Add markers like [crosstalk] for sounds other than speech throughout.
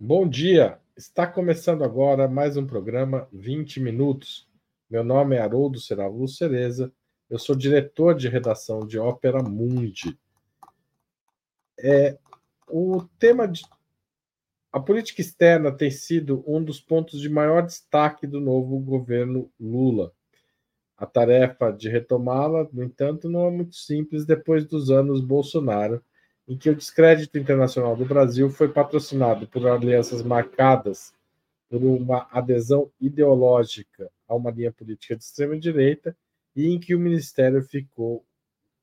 Bom dia! Está começando agora mais um programa 20 Minutos. Meu nome é Haroldo Seravu Cereza, eu sou diretor de redação de Ópera Mundi. É, o tema de. A política externa tem sido um dos pontos de maior destaque do novo governo Lula. A tarefa de retomá-la, no entanto, não é muito simples depois dos anos Bolsonaro em que o descrédito internacional do Brasil foi patrocinado por alianças marcadas por uma adesão ideológica a uma linha política de extrema direita e em que o ministério ficou,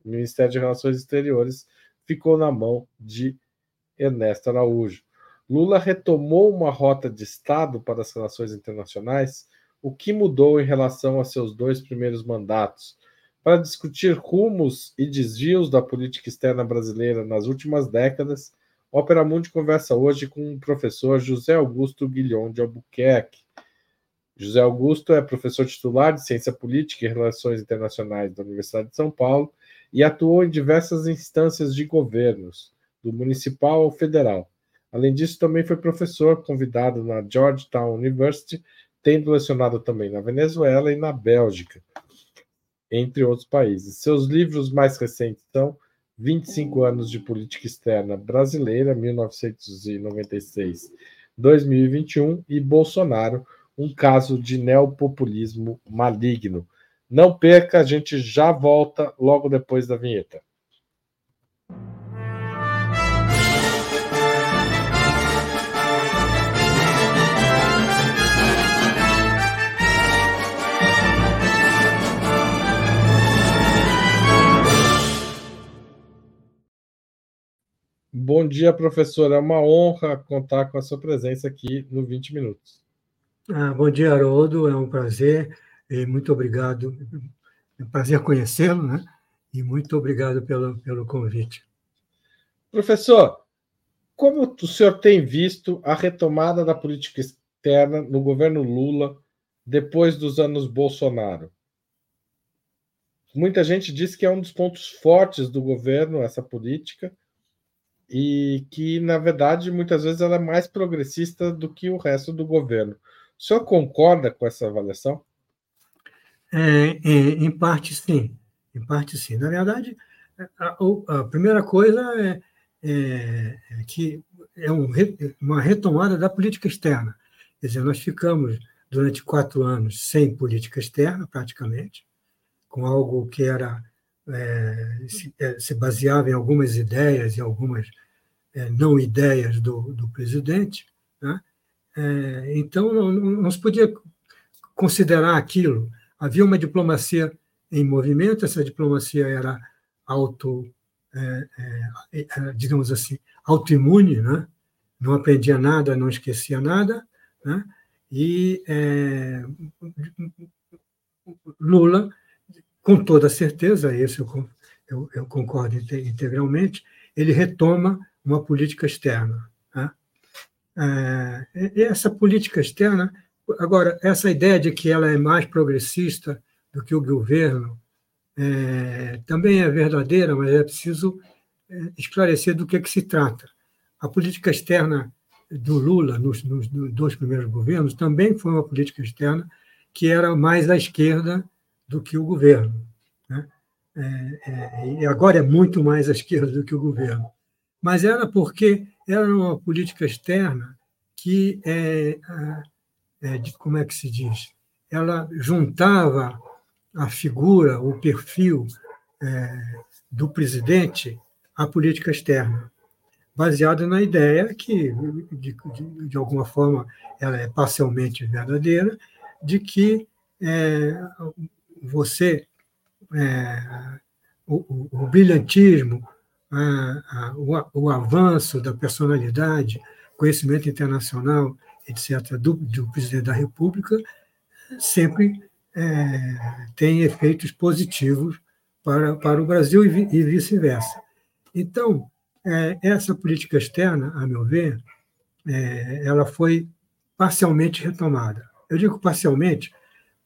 o Ministério de Relações Exteriores ficou na mão de Ernesto Araújo. Lula retomou uma rota de Estado para as relações internacionais, o que mudou em relação a seus dois primeiros mandatos, para discutir rumos e desvios da política externa brasileira nas últimas décadas, Ópera Mundi conversa hoje com o professor José Augusto Guilhom de Albuquerque. José Augusto é professor titular de Ciência Política e Relações Internacionais da Universidade de São Paulo e atuou em diversas instâncias de governos, do municipal ao federal. Além disso, também foi professor convidado na Georgetown University, tendo lecionado também na Venezuela e na Bélgica entre outros países. Seus livros mais recentes são 25 anos de política externa brasileira, 1996-2021, e Bolsonaro, um caso de neopopulismo maligno. Não perca, a gente já volta logo depois da vinheta. Bom dia, professor. É uma honra contar com a sua presença aqui no 20 Minutos. Ah, bom dia, Haroldo. É um prazer e muito obrigado. É um prazer conhecê-lo, né? E muito obrigado pelo, pelo convite. Professor, como o senhor tem visto a retomada da política externa no governo Lula depois dos anos Bolsonaro? Muita gente diz que é um dos pontos fortes do governo essa política e que, na verdade, muitas vezes ela é mais progressista do que o resto do governo. O senhor concorda com essa avaliação? É, é, em parte, sim. Em parte, sim. Na verdade, a, a primeira coisa é, é, é que é um, uma retomada da política externa. Quer dizer, nós ficamos durante quatro anos sem política externa, praticamente, com algo que era é, se, é, se, baseava em algumas ideias e algumas é, não ideias do, do presidente. Né? É, então, não, não, se podia considerar aquilo. Havia uma diplomacia em movimento, essa diplomacia era auto, é, é, digamos assim, autoimune, né? não aprendia nada, não esquecia nada, né? e Lula com toda certeza, isso eu, eu, eu concordo integralmente, ele retoma uma política externa. Né? É, essa política externa, agora, essa ideia de que ela é mais progressista do que o governo é, também é verdadeira, mas é preciso é, esclarecer do que, é que se trata. A política externa do Lula, nos, nos dois primeiros governos, também foi uma política externa que era mais à esquerda do que o governo. Né? É, é, e agora é muito mais à esquerda do que o governo. Mas era porque era uma política externa que, é, é, como é que se diz, ela juntava a figura, o perfil é, do presidente à política externa, baseada na ideia que, de, de, de, alguma forma, ela é parcialmente verdadeira, de que é, você, é, o, o, o, brilhantismo, a, a, o, o, avanço da personalidade, conhecimento internacional, etc., do, do presidente da República, sempre é, tem efeitos positivos para, para o Brasil e, e vice-versa. Então, é, essa política externa, a meu ver, é, ela foi parcialmente retomada. Eu digo parcialmente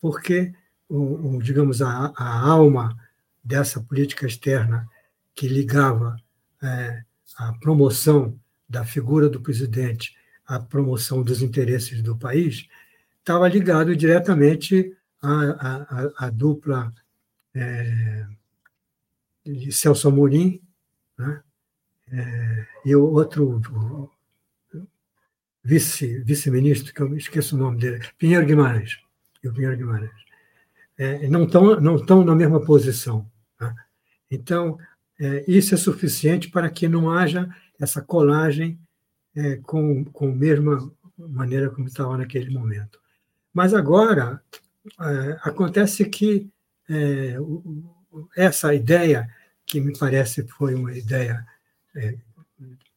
porque o, o, digamos, a, a, alma dessa política externa que ligava é, a promoção da figura do presidente a promoção dos interesses do país, estava ligado diretamente à, à, à dupla é, de Celso Amorim né? é, e o outro vice, vice-ministro, que eu esqueço o nome dele, Pinheiro Guimarães. E o Pinheiro Guimarães. É, não estão não estão na mesma posição. Né? Então, é, isso é suficiente para que não haja essa colagem é, com, com a mesma maneira como estava naquele momento. Mas agora, é, acontece que é, essa ideia, que me parece foi uma ideia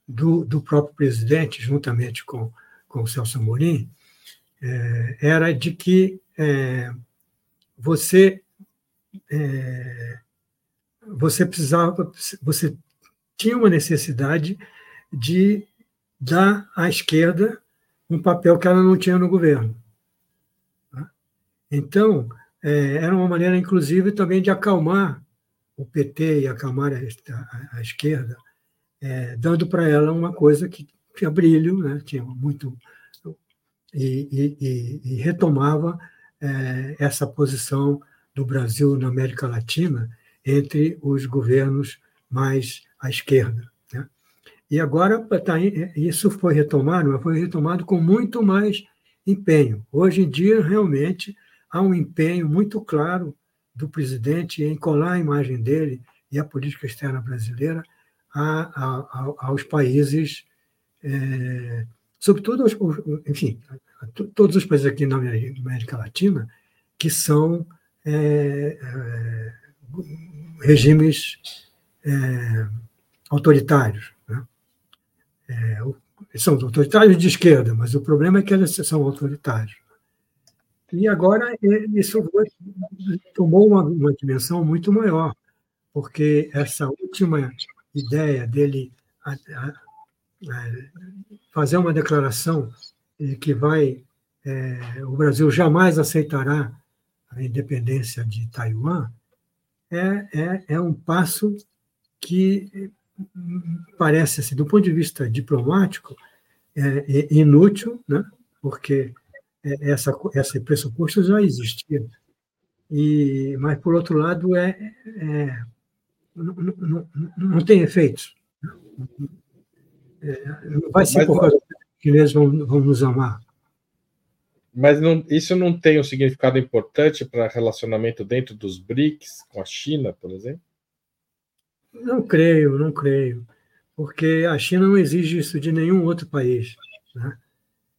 do, do próprio presidente, juntamente com, com o Celso Amorim, era de que você é, você precisava você tinha uma necessidade de dar à esquerda um papel que ela não tinha no governo. Tá? Então, é, era uma maneira, inclusive, também de acalmar o PT e acalmar a, esquerda, é, dando para ela uma coisa que tinha brilho, né? tinha muito. E, e, e retomava é, essa posição do Brasil na América Latina entre os governos mais à esquerda. Né? E agora tá, isso foi retomado, mas foi retomado com muito mais empenho. Hoje em dia, realmente, há um empenho muito claro do presidente em colar a imagem dele e a política externa brasileira a, a, aos países, é, sobretudo, os, enfim, todos os países aqui na América Latina, que são é, é, regimes é, autoritários. Né? É, são autoritários de esquerda, mas o problema é que eles são autoritários. E agora isso tomou uma, uma dimensão muito maior, porque essa última ideia dele fazer uma declaração de que vai é, o Brasil jamais aceitará a independência de Taiwan é, é, é um passo que parece, assim, do ponto de vista diplomático, é, é inútil, né? porque é, essa, esse pressuposto já existia. E, mas, por outro lado, é, é não, não, não, tem efeitos. É, vai ser mas, por causa que chineses vão, vão nos amar. Mas não, isso não tem um significado importante para relacionamento dentro dos BRICS com a China, por exemplo? Não creio, não creio. Porque a China não exige isso de nenhum outro país. Né?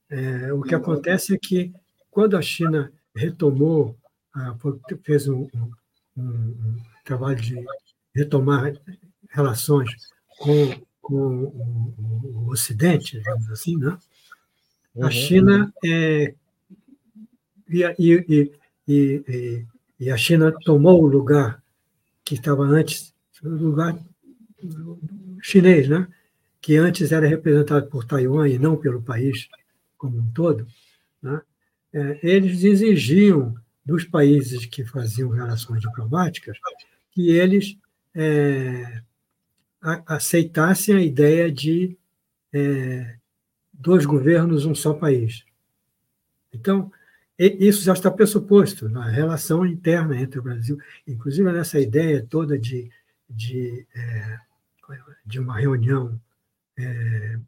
É, o que acontece é que, quando a China retomou, fez um, um, um trabalho de retomar relações com, com o, o, Ocidente, digamos assim, né? a uhum. China é, e, e, e, e, a China tomou o lugar que estava antes, o lugar chinês, né? que antes era representado por Taiwan e não pelo país como um todo, né? é, eles exigiam dos países que faziam relações diplomáticas que eles é, aceitassem a ideia de é, dois governos, um só país. Então, isso já está pressuposto na relação interna entre o Brasil, inclusive nessa ideia toda de, de, é, de uma reunião é,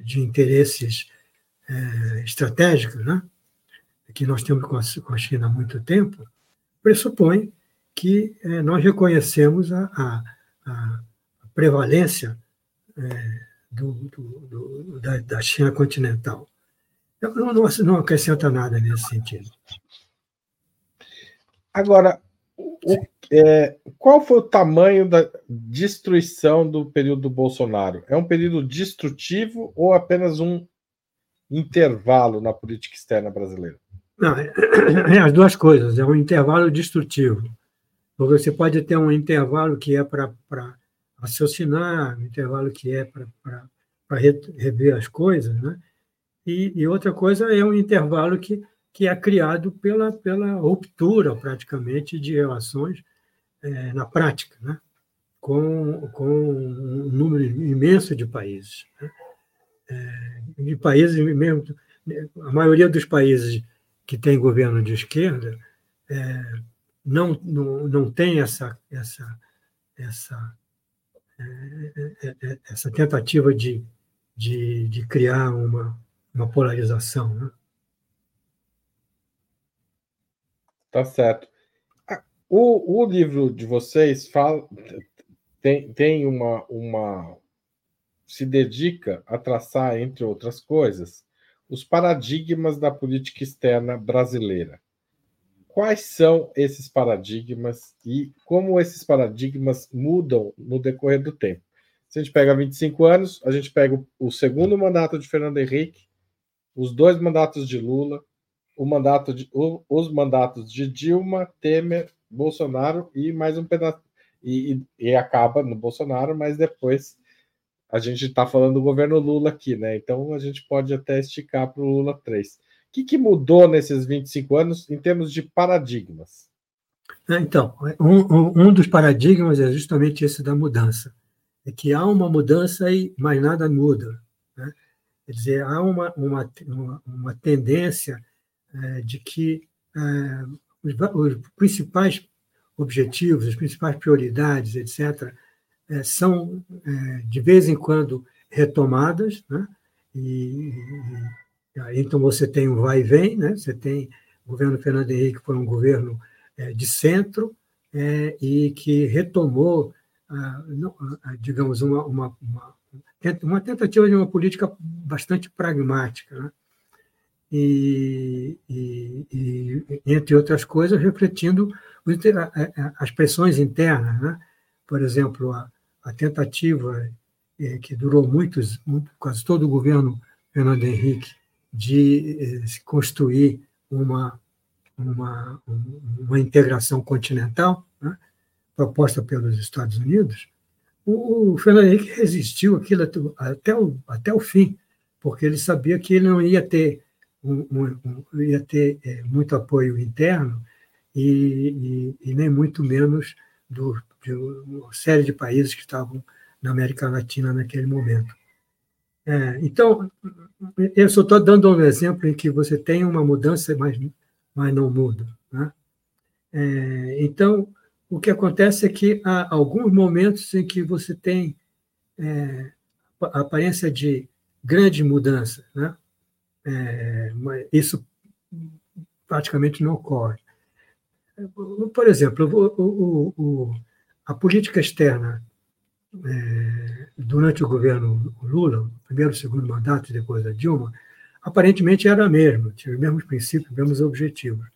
de interesses é, estratégicos, né? que nós temos com a, com a China há muito tempo, pressupõe que é, nós reconhecemos a, a, a prevalência é, do, do, do, da, da, China continental. Não, não, não acrescenta nada nesse sentido. Agora, o, é, qual foi o tamanho da destruição do período do Bolsonaro? É um período destrutivo ou apenas um intervalo na política externa brasileira? Não, é, é as duas coisas. É um intervalo destrutivo. Porque você pode ter um intervalo que é para raciocinar, um intervalo que é para rever as coisas, né? E, e, outra coisa é um intervalo que, que é criado pela, pela ruptura, praticamente, de relações é, na prática, né? com, com um número imenso de países. Né? É, de países mesmo, a maioria dos países que tem governo de esquerda é, não, não, não tem essa, essa, essa, essa tentativa de, de, de criar uma, uma polarização. Né? Tá certo. Ah, o, o livro de vocês fala, tem, tem uma, uma. se dedica a traçar, entre outras coisas, os paradigmas da política externa brasileira. Quais são esses paradigmas e como esses paradigmas mudam no decorrer do tempo? Se a gente pega 25 anos, a gente pega o segundo mandato de Fernando Henrique, os dois mandatos de Lula, o mandato de, o, os mandatos de Dilma, Temer, Bolsonaro e mais um pedaço. E, e, e acaba no Bolsonaro, mas depois a gente está falando do governo Lula aqui, né? Então a gente pode até esticar para o Lula 3. Que, que, mudou nesses 25 anos em termos de paradigmas? É, então, um, um dos paradigmas é justamente esse da mudança. É que há uma mudança e mais nada muda. Né? Quer dizer, há uma, uma, uma tendência é, de que é, os, os principais objetivos, as principais prioridades, etc., é, são, é, de vez em quando, retomadas, né? e, e então você tem um vai e vem, né? você tem o governo Fernando Henrique foi um governo é, de centro é, e que retomou, digamos, uma, uma, uma, uma, tentativa de uma política bastante pragmática, né? e, e, e, entre outras coisas, refletindo as pressões internas. Né? Por exemplo, a, a tentativa é, que durou muitos, muito, quase todo o governo Fernando Henrique de se construir uma, uma, uma integração continental, né, proposta pelos Estados Unidos, o, o Fernando Henrique resistiu aquilo até o, até o fim, porque ele sabia que ele não ia ter, um, um, um, ia ter é, muito apoio interno e, e, e nem muito menos do, de uma série de países que estavam na América Latina naquele momento. É, então, eu só estou dando um exemplo em que você tem uma mudança, mas, mas não muda. Né? É, então, o que acontece é que há alguns momentos em que você tem é, a aparência de grande mudança. Né? É, isso praticamente não ocorre. Por exemplo, o, o, o a política externa é, durante o governo Lula, primeiro e segundo mandato, depois da Dilma, aparentemente era a mesma, tinha os mesmos princípios, os mesmos objetivos.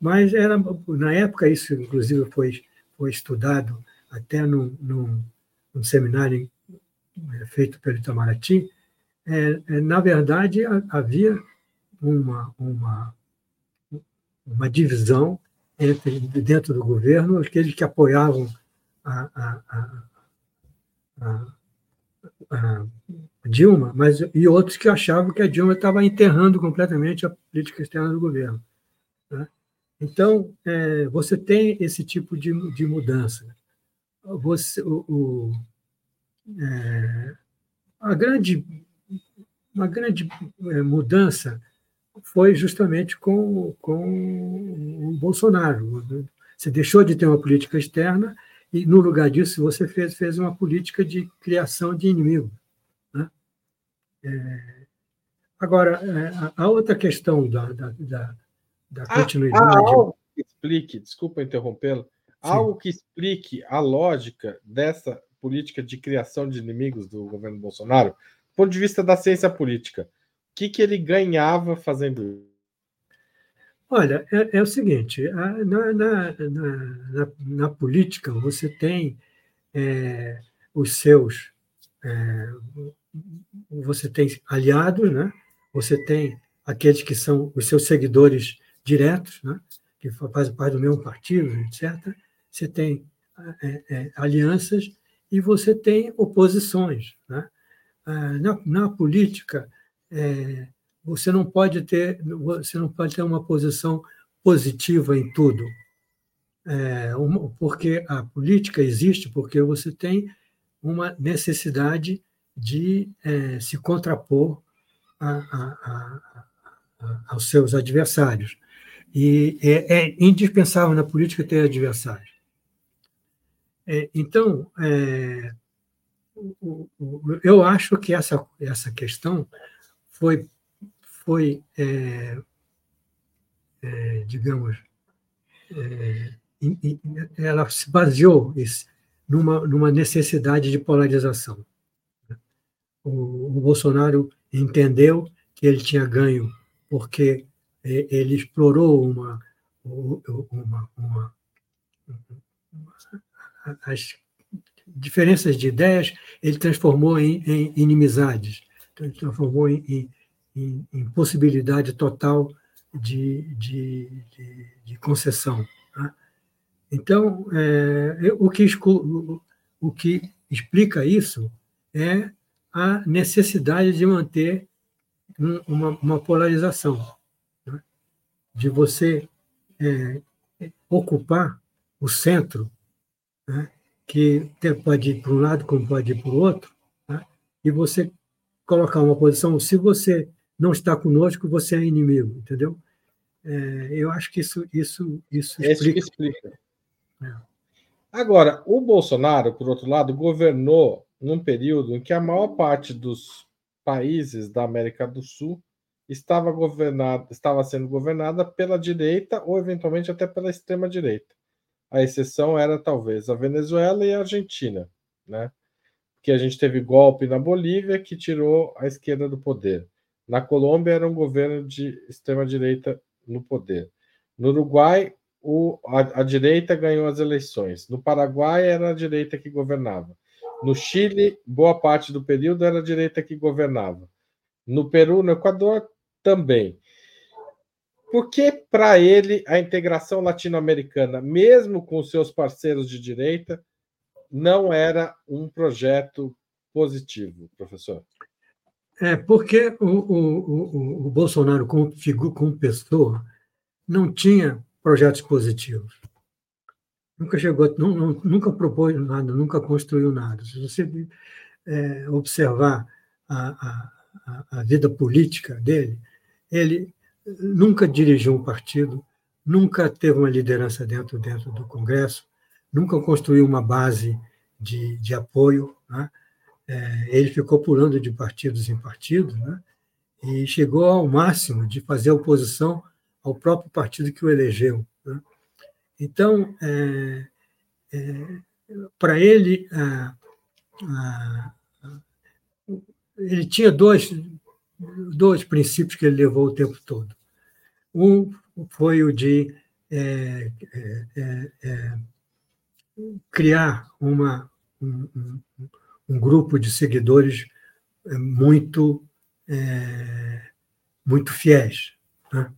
Mas era, na época, isso inclusive foi, foi estudado até num, num, num seminário é, feito pelo Itamaraty, é, é, na verdade, havia uma, uma, uma divisão entre, dentro do governo, aqueles que apoiavam a, a, a, a, Dilma, mas e outros que achavam que a Dilma estava enterrando completamente a política externa do governo. Né? Então, é, você tem esse tipo de, de mudança. Você, o, o é, a grande, uma grande é, mudança foi justamente com, com o Bolsonaro. Você deixou de ter uma política externa e, no lugar disso, você fez, fez uma política de criação de inimigos. Né? É, agora, é, a outra questão da, da, da, da ah, continuidade. Há algo que explique, desculpa interrompê-lo, algo que explique a lógica dessa política de criação de inimigos do governo Bolsonaro, do ponto de vista da ciência política. O que, que ele ganhava fazendo isso? Olha, é, é o seguinte: na, na, na, na, política você tem é, os seus. É, você tem aliados, né? você tem aqueles que são os seus seguidores diretos, né? que fazem parte do mesmo partido, etc. Você tem é, é, alianças e você tem oposições. Né? Ah, na, na política, é, você não pode ter você não pode ter uma posição positiva em tudo é, uma, porque a política existe porque você tem uma necessidade de é, se contrapor a, a, a, aos seus adversários. E é, é, indispensável na política ter adversários. É, então, é, eu acho que essa, essa questão foi, foi é, é, digamos, ela se baseou numa, numa necessidade de polarização. O, o Bolsonaro entendeu que ele tinha ganho porque ele explorou uma, uma, uma, as diferenças de ideias, ele transformou em, em inimizades, transformou em, em, em possibilidade total de, de, de, de concessão. Né? Então, é, o, que, o que explica isso é a necessidade de manter uma, uma polarização, né? de você é, ocupar o centro, né? que pode ir para um lado como pode ir para o outro, né? e você colocar uma posição, se você não está conosco, você é inimigo, entendeu? É, eu acho que isso, isso, isso explica. explica. É. Agora, o Bolsonaro, por outro lado, governou num período em que a maior parte dos países da América do Sul estava, governada, estava sendo governada pela direita ou, eventualmente, até pela extrema-direita. A exceção era, talvez, a Venezuela e a Argentina, né? que a gente teve golpe na Bolívia que tirou a esquerda do poder. Na Colômbia era um governo de extrema-direita no poder. No Uruguai, o, a, a, direita ganhou as eleições. No Paraguai, era a direita que governava. No Chile, boa parte do período era a direita que governava. No Peru, no Equador, também. Por que, para ele, a integração latino-americana, mesmo com seus parceiros de direita, não era um projeto positivo, professor? É, porque o, o, o, o Bolsonaro, como, figura, como pessoa, não tinha projetos positivos. Nunca chegou, não, não, nunca propôs nada, nunca construiu nada. Se você é, observar a, a, a vida política dele, ele nunca dirigiu um partido, nunca teve uma liderança dentro, dentro do Congresso, nunca construiu uma base de, de apoio. Né? É, ele ficou pulando de partidos em partidos, né? e chegou ao máximo de fazer oposição ao próprio partido que o elegeu. Né? Então, é, é, para ele, ele tinha dois, dois princípios que ele levou o tempo todo. Um foi o de é, é, é, é criar uma, um, um, um grupo de seguidores é, muito, é, muito fiéis. Né?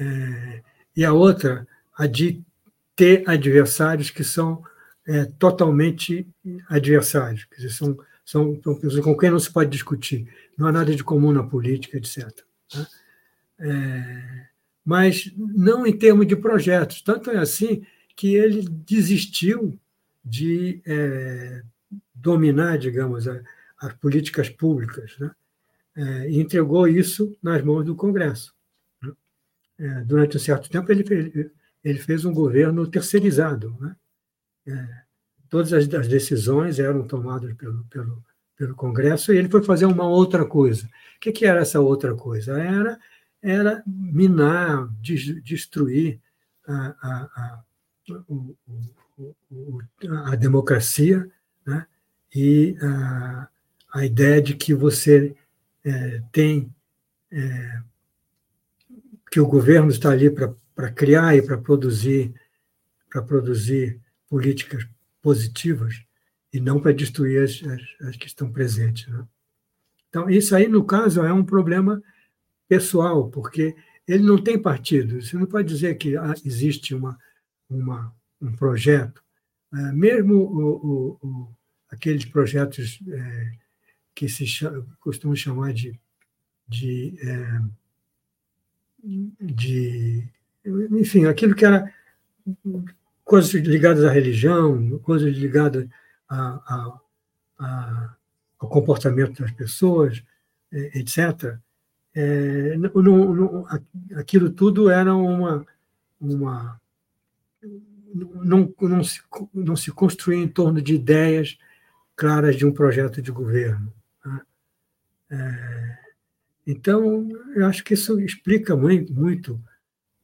É, e a outra, a de ter adversários que são é, totalmente adversários, quer dizer, são, são, são, pessoas com quem não se pode discutir, não há nada de comum na política, etc. Né? É, mas não em termos de projetos, tanto é assim que ele desistiu de é, dominar, digamos, a, as políticas públicas, né? É, e entregou isso nas mãos do Congresso. Né? É, durante um certo tempo, ele ele fez um governo terceirizado. Né? É, todas as, as, decisões eram tomadas pelo, pelo, pelo Congresso e ele foi fazer uma outra coisa. O que, que era essa outra coisa? Era, era minar, destruir a, a, a, o, o, a democracia né? E a, a ideia de que você é, tem é, que o governo está ali para criar e para produzir para produzir políticas positivas e não para destruir as, as, as, que estão presentes. Né? Então, isso aí, no caso, é um problema pessoal, porque ele não tem partido. Você não pode dizer que existe uma, uma, um projeto. É, mesmo o, o, aqueles projetos é, que se chama, costumam chamar de, de, é, de. Enfim, aquilo que era coisas ligadas à religião, coisas ligadas a, a, a, ao comportamento das pessoas, etc. é, não, aquilo tudo era uma. uma não, não, se, não se construía em torno de ideias claras de um projeto de governo. Né? É, então, eu acho que isso explica muito,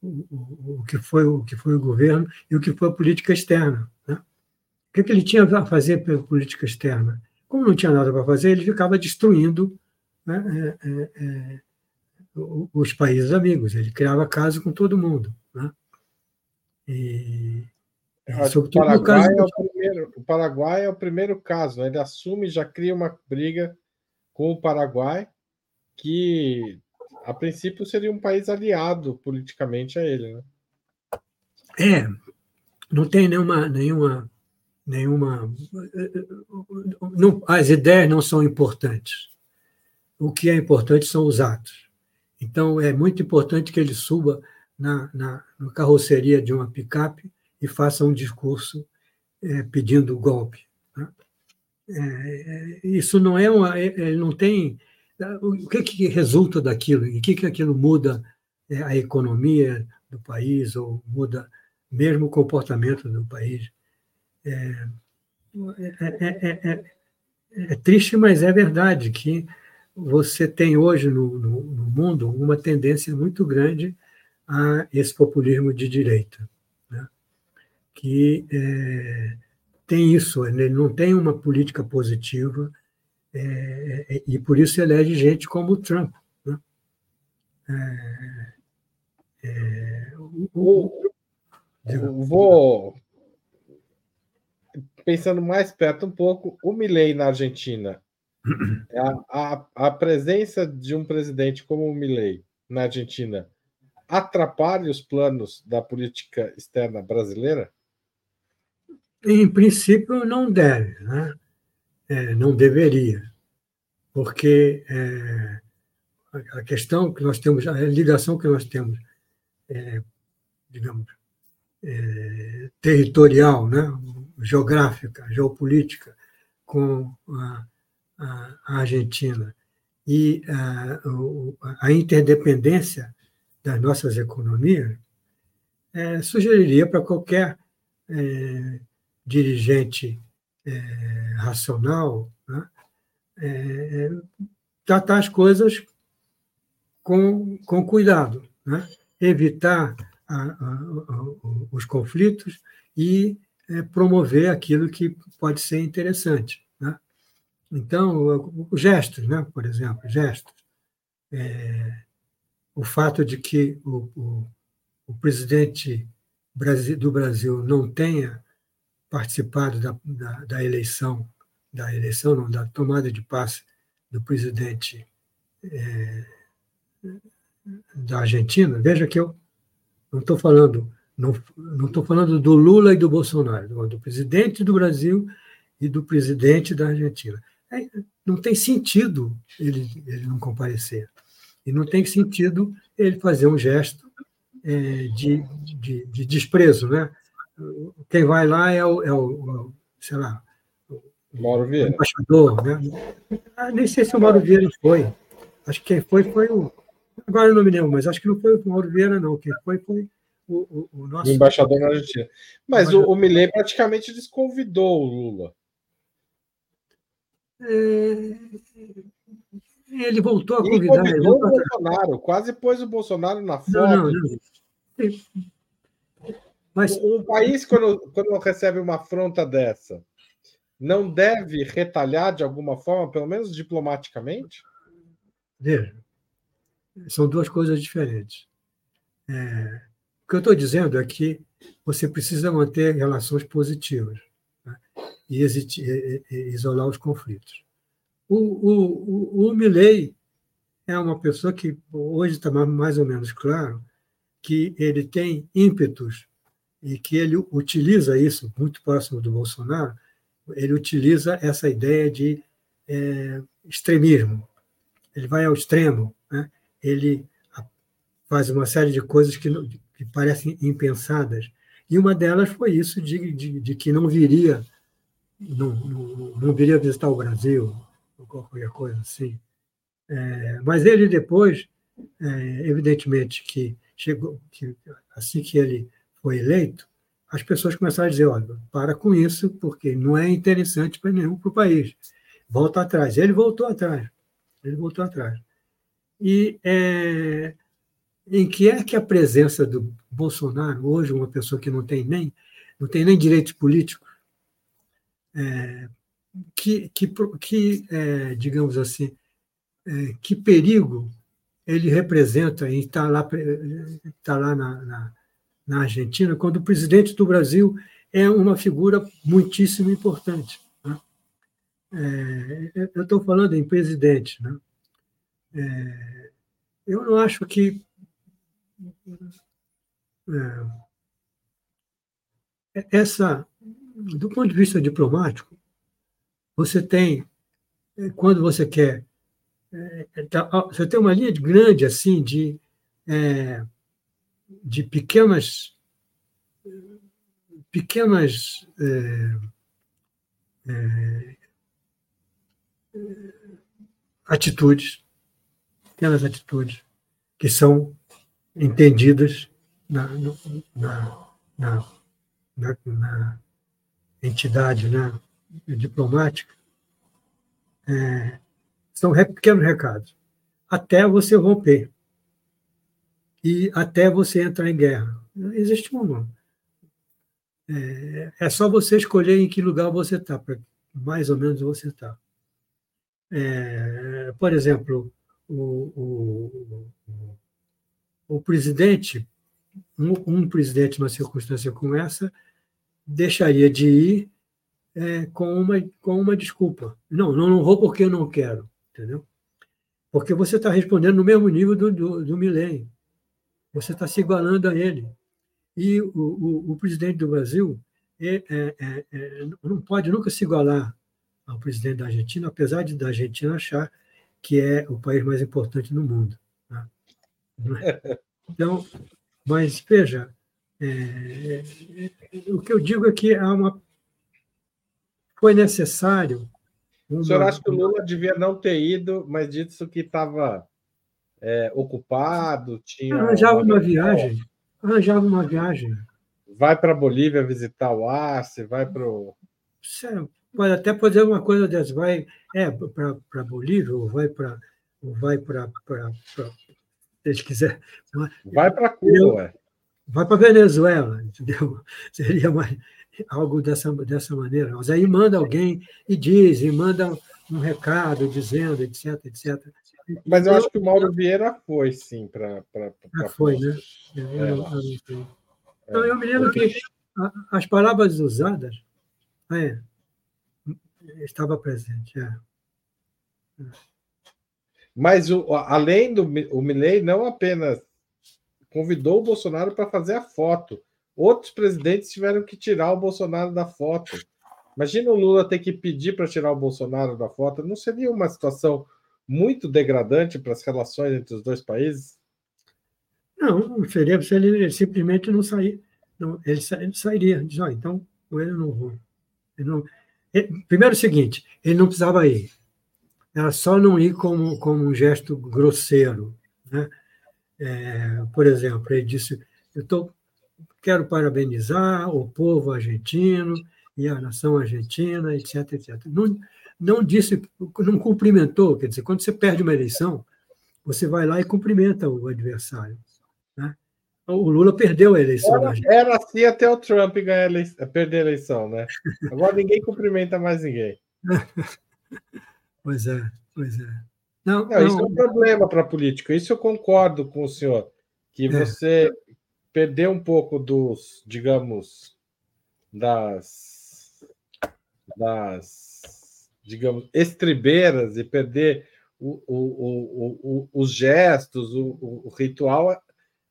o, o, que foi, o que foi o governo e o que foi a política externa. Né? O que, que ele tinha a fazer pela política externa? Como não tinha nada para fazer, ele ficava destruindo né, é, é, é os países amigos. Ele criava caso com todo mundo. Né? E, o, Paraguai é o, primeiro, o Paraguai é o primeiro caso. Né? Ele assume e já cria uma briga com o Paraguai, que a princípio seria um país aliado politicamente a ele. Né? É, não tem nenhuma, nenhuma, nenhuma. Não, as ideias não são importantes. O que é importante são os atos. Então, é muito importante que ele suba na, na, na carroceria de uma picape e faça um discurso é, pedindo golpe. Né? É, isso não é uma. É, ele não tem. O que, que resulta daquilo? E o que, que aquilo muda é, a economia do país ou muda mesmo o comportamento do país? É, é, é, é triste, mas é verdade que você tem hoje no, no, no, mundo uma tendência muito grande a esse populismo de direita? Que é, tem isso, ele não tem uma política positiva é, é e por isso elege gente como o Trump. Né? É, é o, vou pensando mais perto um pouco, o Milley na Argentina a, a, a, presença de um presidente como o Milley na Argentina atrapalha os planos da política externa brasileira? Em princípio, não deve, né? É, não deveria, porque é, a questão que nós temos, a ligação que nós temos, é, digamos, é, territorial, né? geográfica, geopolítica, com a a, Argentina e a, a, interdependência das nossas economias, é, sugeriria para qualquer é, dirigente é, racional né, é, tratar as coisas com, com cuidado, né, evitar a, os conflitos e é, promover aquilo que pode ser interessante. Então, os gestos, né? por exemplo, gestos. É, o fato de que o, o, o presidente do Brasil não tenha participado da, da, da, eleição, da eleição, não, da tomada de passe do presidente é, da Argentina, veja que eu não estou falando, não estou falando do Lula e do Bolsonaro, do presidente do Brasil e do presidente da Argentina. É, não tem sentido ele, ele não comparecer. E não tem sentido ele fazer um gesto é, de, de, de, desprezo. Né? Quem vai lá é o, é o sei lá, Mauro Vieira. O embaixador. Né? Ah, nem sei se o Mauro Vieira foi. Acho que quem foi foi o. Agora eu não me lembro, mas acho que não foi o Mauro Vieira, não. Quem foi foi o, o, o nosso. O embaixador na Argentina. Mas o, o Millet praticamente desconvidou o Lula. É, ele voltou a convidar. Ele o Bolsonaro, quase pôs o Bolsonaro na foto. Não, não, não. Mas... Um país, quando, quando recebe uma afronta dessa, não deve retalhar de alguma forma, pelo menos diplomaticamente? Veja, são duas coisas diferentes. É, o que eu estou dizendo é que você precisa manter relações positivas e, e, e isolar os conflitos. O, o, o, o Milley é uma pessoa que hoje está mais ou menos claro que ele tem ímpetos e que ele utiliza isso, muito próximo do Bolsonaro, ele utiliza essa ideia de é, extremismo. Ele vai ao extremo, né? ele faz uma série de coisas que, que parecem impensadas. E uma delas foi isso de, de, de que não viria não, não, não viria visitar o Brasil, ou qualquer coisa assim. É, mas ele depois é, evidentemente que chegou, que assim que ele foi eleito, as pessoas começaram a dizer, olha, para com isso, porque não é interessante para nenhum para o país. Volta atrás. Ele voltou atrás. Ele voltou atrás. E é, em que é que a presença do Bolsonaro, hoje, uma pessoa que não tem nem, não tem nem direitos políticos, é, que, que, que é, digamos assim, é, que perigo ele representa em estar lá, estar lá na, na, na Argentina, quando o presidente do Brasil é uma figura muitíssimo importante. Né? É, eu estou falando em presidente. Né? É, eu não acho que é, essa, do ponto de vista diplomático, você tem, quando você quer, é, tá, você tem uma linha grande assim de, é, de pequenas pequenas é, é, atitudes, pequenas atitudes que são entendidas na, na, na, na, na entidade né, diplomática, é, são pequenos recados, até você romper e até você entrar em guerra. Existe um. É, é só você escolher em que lugar você está, mais ou menos você está. É, por exemplo, o, o, o presidente, um, um, presidente numa circunstância como essa, deixaria de ir é, com, uma, com uma desculpa. Não, não, não vou porque eu não quero, entendeu? Porque você está respondendo no mesmo nível do, do, do Milley. Você está se igualando a ele. E o, o, o presidente do Brasil é, é, é, é não pode nunca se igualar ao presidente da Argentina, apesar de da Argentina achar que é o país mais importante no mundo. Tá? [laughs] Então, mas veja, é, o que eu digo é que há uma, foi necessário. Uma... O senhor acha que o Lula devia não ter ido, mas disse que estava é, ocupado, tinha. Arranjava uma, uma viagem. Arranjava uma viagem. Vai para Bolívia visitar o Arce, vai para o. Pode até fazer uma coisa dessas, vai é, para Bolívia, ou vai para vai para eles quiserem. Vai para Cuba, ué. Vai para Venezuela, [laughs] entendeu? Seria mais, algo dessa, dessa maneira. Mas aí manda alguém e diz, e manda um recado dizendo, etc, etc. Mas eu acho que o Mauro Vieira foi, sim, para. Ah, foi, né? Eu, é. eu, eu, eu, então, eu me lembro que as palavras usadas. É, estava presente, é. Mas o, além do o Milley não apenas convidou o Bolsonaro para fazer a foto, outros presidentes tiveram que tirar o Bolsonaro da foto. Imagina o Lula ter que pedir para tirar o Bolsonaro da foto, não seria uma situação muito degradante para as relações entre os dois países? Não, seria se ele simplesmente não sair. Não, ele, ele sairia, diz, oh, então ele não vou. Ele não, ele, primeiro o seguinte, ele não precisava ir era só não ir como, como um gesto grosseiro. Né? É, por exemplo, ele disse: Eu tô, quero parabenizar o povo argentino e a nação argentina, etc. etc. Não, não disse, não cumprimentou, quer dizer, quando você perde uma eleição, você vai lá e cumprimenta o adversário. Né? O Lula perdeu a eleição. Era, era assim até o Trump ganhar eleição, perder a eleição, né? Agora ninguém cumprimenta mais ninguém. [laughs] Pois é, pois é. Não, não, não. Isso é um problema para a política. Isso eu concordo com o senhor, que é. você perdeu um pouco dos, digamos, das, das digamos, estribeiras e perder o, o, o, os gestos, o, ritual,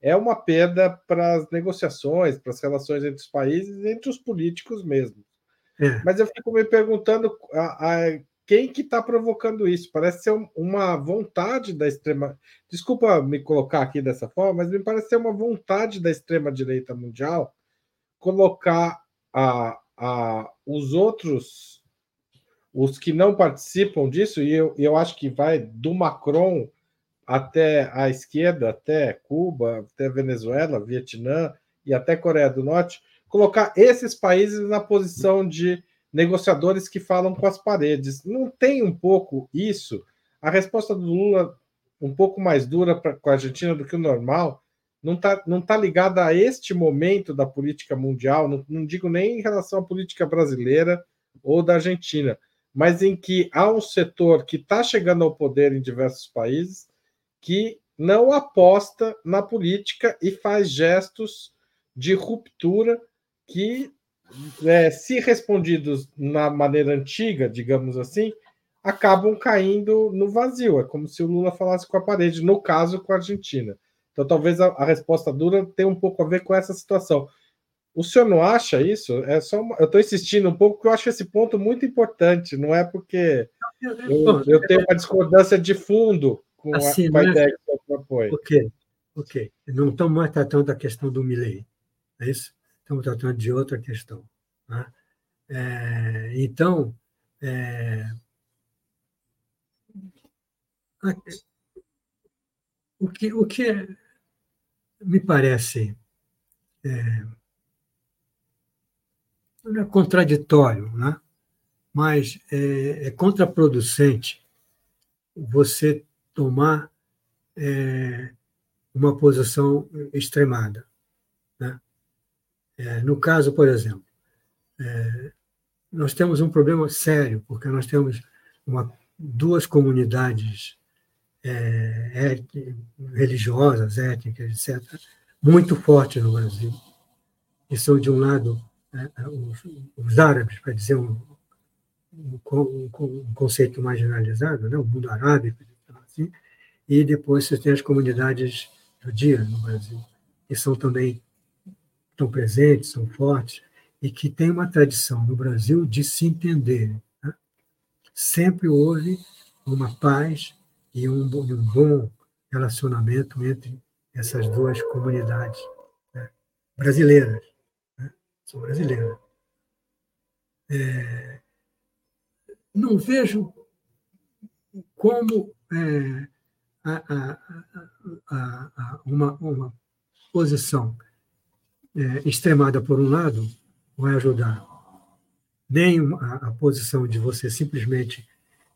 é uma perda para as negociações, para as relações entre os países, entre os políticos mesmo. É. Mas eu fico me perguntando a, a, quem que está provocando isso? Parece ser uma vontade da extrema. Desculpa me colocar aqui dessa forma, mas me parece ser uma vontade da extrema direita mundial colocar a, a, os outros, os que não participam disso, e eu, eu acho que vai do Macron até a esquerda, até Cuba, até Venezuela, Vietnã e até Coreia do Norte, colocar esses países na posição de negociadores que falam com as paredes. Não tem um pouco isso? A resposta do Lula, um pouco mais dura pra, com a Argentina do que o normal, não está não tá ligada a este momento da política mundial, não, não digo nem em relação à política brasileira ou da Argentina, mas em que há um setor que está chegando ao poder em diversos países que não aposta na política e faz gestos de ruptura que, é, se respondidos na maneira antiga, digamos assim, acabam caindo no vazio. É como se o Lula falasse com a parede, no caso com a Argentina. Então, talvez a, a resposta dura tenha um pouco a ver com essa situação. O senhor não acha isso? É só uma... Eu estou insistindo um pouco porque eu acho esse ponto muito importante. Não é porque eu, eu tenho uma discordância de fundo com assim, a, com a ideia que o senhor propõe. Ok, ok. Não estamos mais tratando da questão do Milley, é isso? Estamos tratando de outra questão. Né? É, então, é, o, que, o que me parece é, não é contraditório, né? mas é, é contraproducente você tomar é, uma posição extremada. Né? É, no caso, por exemplo, é, nós temos um problema sério, porque nós temos uma, duas comunidades é, religiosas, étnicas, etc., muito fortes no Brasil, que são, de um lado, os, os, árabes, para dizer um, um, um, conceito mais generalizado, né? o mundo arábico, assim, e depois você tem as comunidades judias no Brasil, que são também estão presentes, são fortes, e que têm uma tradição no Brasil de se entender. Né? Sempre houve uma paz e um, um bom relacionamento entre essas duas comunidades né? brasileiras. São brasileiras. É, não vejo como é, a, a, a, uma, uma posição é, extremada por um lado vai ajudar. Nem a, posição de você simplesmente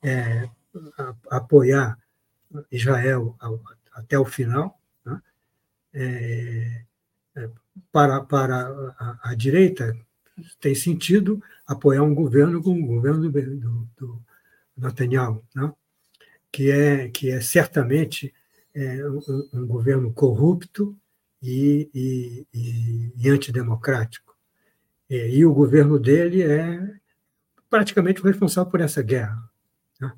é, apoiar Israel ao, até o final, né? É, é para, para a, a, direita tem sentido apoiar um governo como o governo do, do, do Netanyahu, né? que, é, que é certamente é, um, um governo corrupto, e, e, e, e antidemocrático. E, e, o governo dele é praticamente o responsável por essa guerra. Né?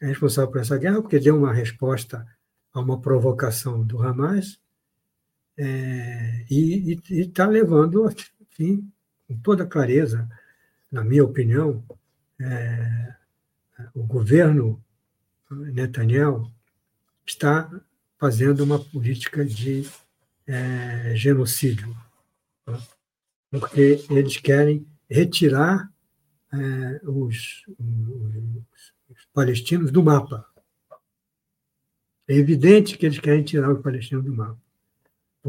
É responsável por essa guerra porque deu uma resposta a uma provocação do Hamas é, e está levando, enfim, com toda clareza, na minha opinião, é, o governo Netanyahu está fazendo uma política de é, genocídio, tá? porque eles querem retirar é, os, os, os, palestinos do mapa. É evidente que eles querem tirar os palestinos do mapa,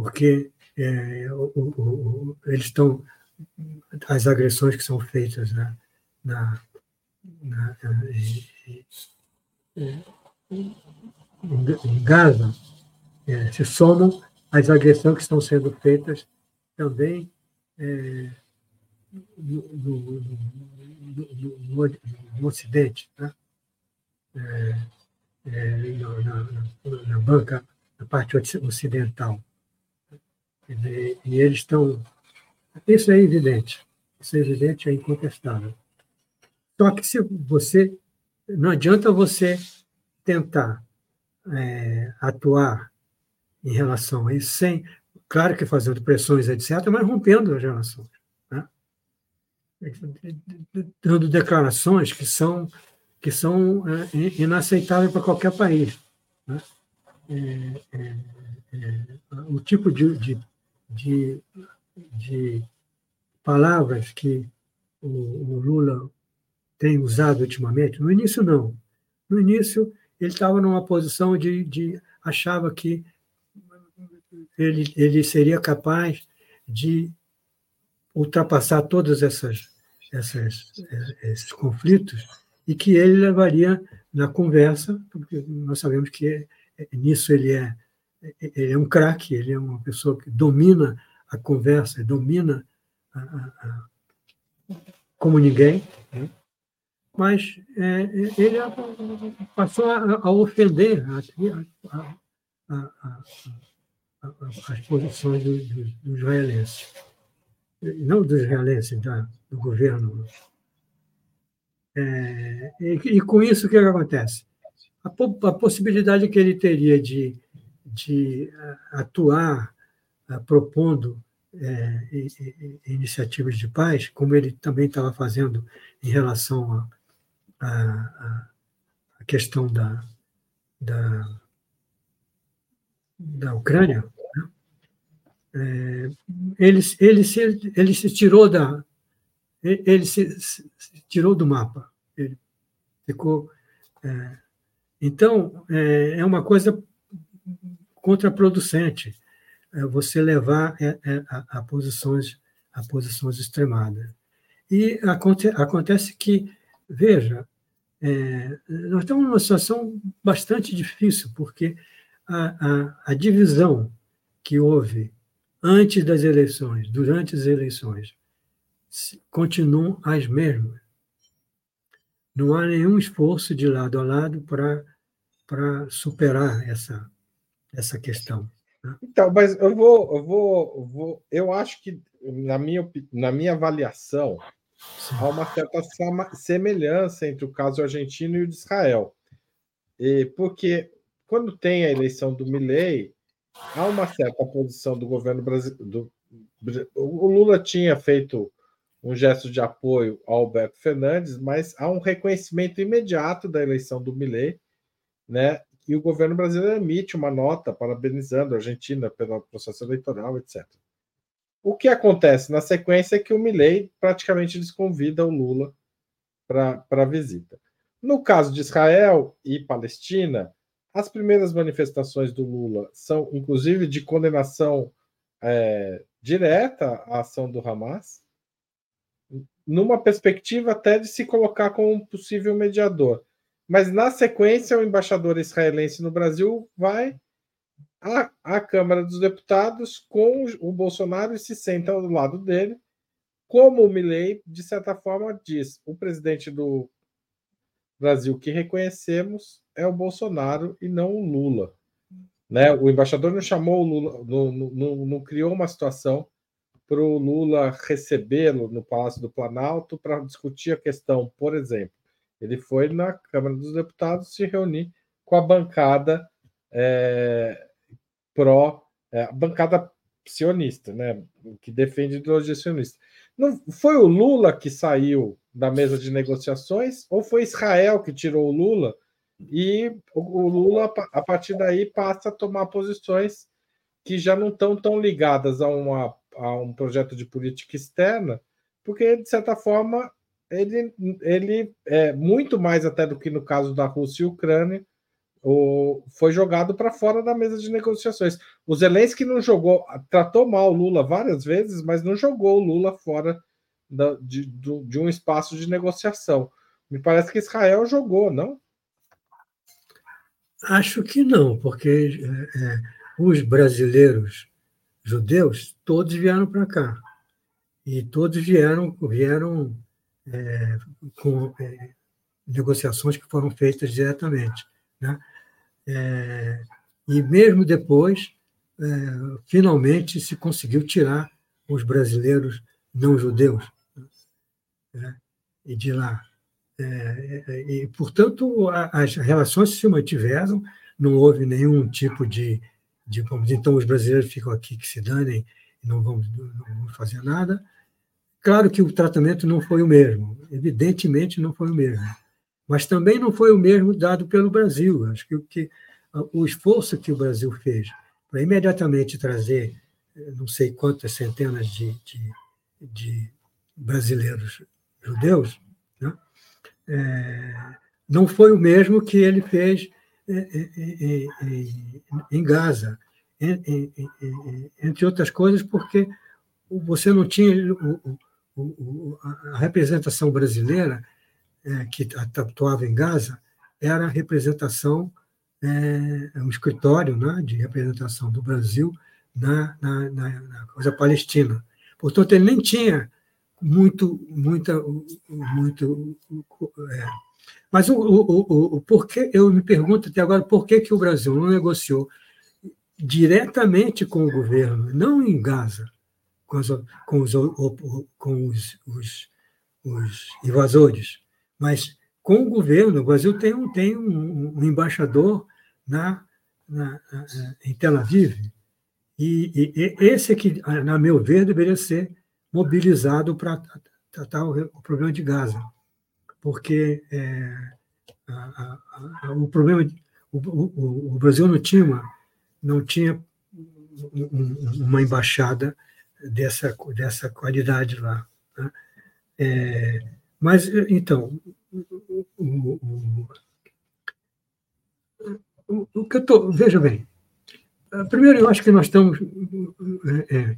porque é, o, o, eles estão. As agressões que são feitas na, na, na em, em Gaza é, se somam as agressões que estão sendo feitas também é, no, no, no, no, Ocidente, né? é, é, na, na, na, banca, na parte ocidental. E, e eles estão. Isso é evidente, isso é evidente, é incontestável. Só que se você. Não adianta você tentar é, atuar em relação a isso, sem, claro que fazendo pressões, etc., mas rompendo as relações. Né? Dando declarações que são, que são é, inaceitáveis para qualquer país. Né? É, é, é, o tipo de, de, de, de palavras que o, o Lula tem usado ultimamente, no início não. No início ele estava numa posição de, de achava que ele, ele seria capaz de ultrapassar todos essas, essas, esses conflitos e que ele levaria na conversa, porque nós sabemos que nisso ele é, ele é um craque, ele é uma pessoa que domina a conversa, domina a, a, a, como ninguém, né? mas é, ele passou a, ofender as posições dos do, do não dos israelenses, do governo. É, e, e, com isso, o que, é acontece? A, a, possibilidade que ele teria de, de atuar propondo é, iniciativas de paz, como ele também estava fazendo em relação à questão da, da, da Ucrânia, é, ele, ele, se, ele se tirou da ele se, se tirou do mapa. Ele ficou é, então é, uma coisa contraproducente é, você levar é, é, a, posições a posições extremadas e aconte, acontece que veja nós estamos numa situação bastante difícil porque a, a, a divisão que houve antes das eleições, durante as eleições, continuam as mesmas. Não há nenhum esforço de lado a lado para superar essa, essa questão. Né? Então, mas eu vou, eu vou, eu vou, eu acho que na minha, na minha avaliação Sim. há uma certa semelhança entre o caso argentino e o de Israel, e porque quando tem a eleição do Milley, há uma certa posição do governo brasileiro. O Lula tinha feito um gesto de apoio ao Alberto Fernandes, mas há um reconhecimento imediato da eleição do Milei, né? E o governo brasileiro emite uma nota parabenizando a Argentina pelo processo eleitoral, etc. O que acontece na sequência é que o Milei praticamente desconvida o Lula para a visita. No caso de Israel e Palestina, as primeiras manifestações do Lula são, inclusive, de condenação é, direta à ação do Hamas, numa perspectiva até de se colocar como um possível mediador. Mas, na sequência, o embaixador israelense no Brasil vai à, à Câmara dos Deputados com o Bolsonaro e se senta ao lado dele, como o Milley, de certa forma, diz: o presidente do Brasil que reconhecemos é o Bolsonaro e não o Lula. Né? O embaixador não chamou o Lula, não, não, não criou uma situação para o Lula recebê-lo no Palácio do Planalto para discutir a questão, por exemplo. Ele foi na Câmara dos Deputados se reunir com a bancada é, pró, é, a bancada sionista, né, que defende ideologia sionista. Não foi o Lula que saiu da mesa de negociações ou foi Israel que tirou o Lula e o Lula, a partir daí, passa a tomar posições que já não estão tão ligadas a, uma, a um projeto de política externa, porque, de certa forma, ele, ele é muito mais até do que no caso da Rússia e Ucrânia, o, foi jogado para fora da mesa de negociações. O Zelensky não jogou, tratou mal o Lula várias vezes, mas não jogou o Lula fora da, de, de um espaço de negociação. Me parece que Israel jogou, não? Acho que não, porque é, é, os brasileiros judeus todos vieram para cá e todos vieram vieram é, com é, negociações que foram feitas diretamente, né? É, e mesmo depois, é, finalmente se conseguiu tirar os brasileiros não judeus né? e de lá. É, é, e, portanto, as relações se mantiveram, não houve nenhum tipo de, de dizer, então os brasileiros ficam aqui que se danem não vamos, não vamos fazer nada. Claro que o tratamento não foi o mesmo, evidentemente não foi o mesmo, mas também não foi o mesmo dado pelo Brasil. Acho que o, que, o esforço que o Brasil fez para imediatamente trazer eh, não sei quantas centenas de, de, de brasileiros judeus, né? é, não foi o mesmo que ele fez em Gaza, entre outras coisas, porque você não tinha a representação brasileira que atuava em Gaza era a representação é, um escritório né, de representação do Brasil na, na, na, na coisa palestina. Portanto, ele nem tinha muito, muita, muito. É. Mas o, o, o, o porquê, eu me pergunto até agora por que, que o Brasil não negociou diretamente com o governo, não em Gaza, com os, com os, com os, os, os invasores, mas com o governo. O Brasil tem um, tem um, um embaixador na, na, em Tel Aviv, e, e, esse que, na meu ver, deveria ser mobilizado para tratar o, o, problema de Gaza, porque é, a, a, a, o problema o, o, o, Brasil não tinha não tinha uma embaixada dessa dessa qualidade lá. Né? É, mas então o, o que eu tô, veja bem, primeiro eu acho que nós estamos. É, é,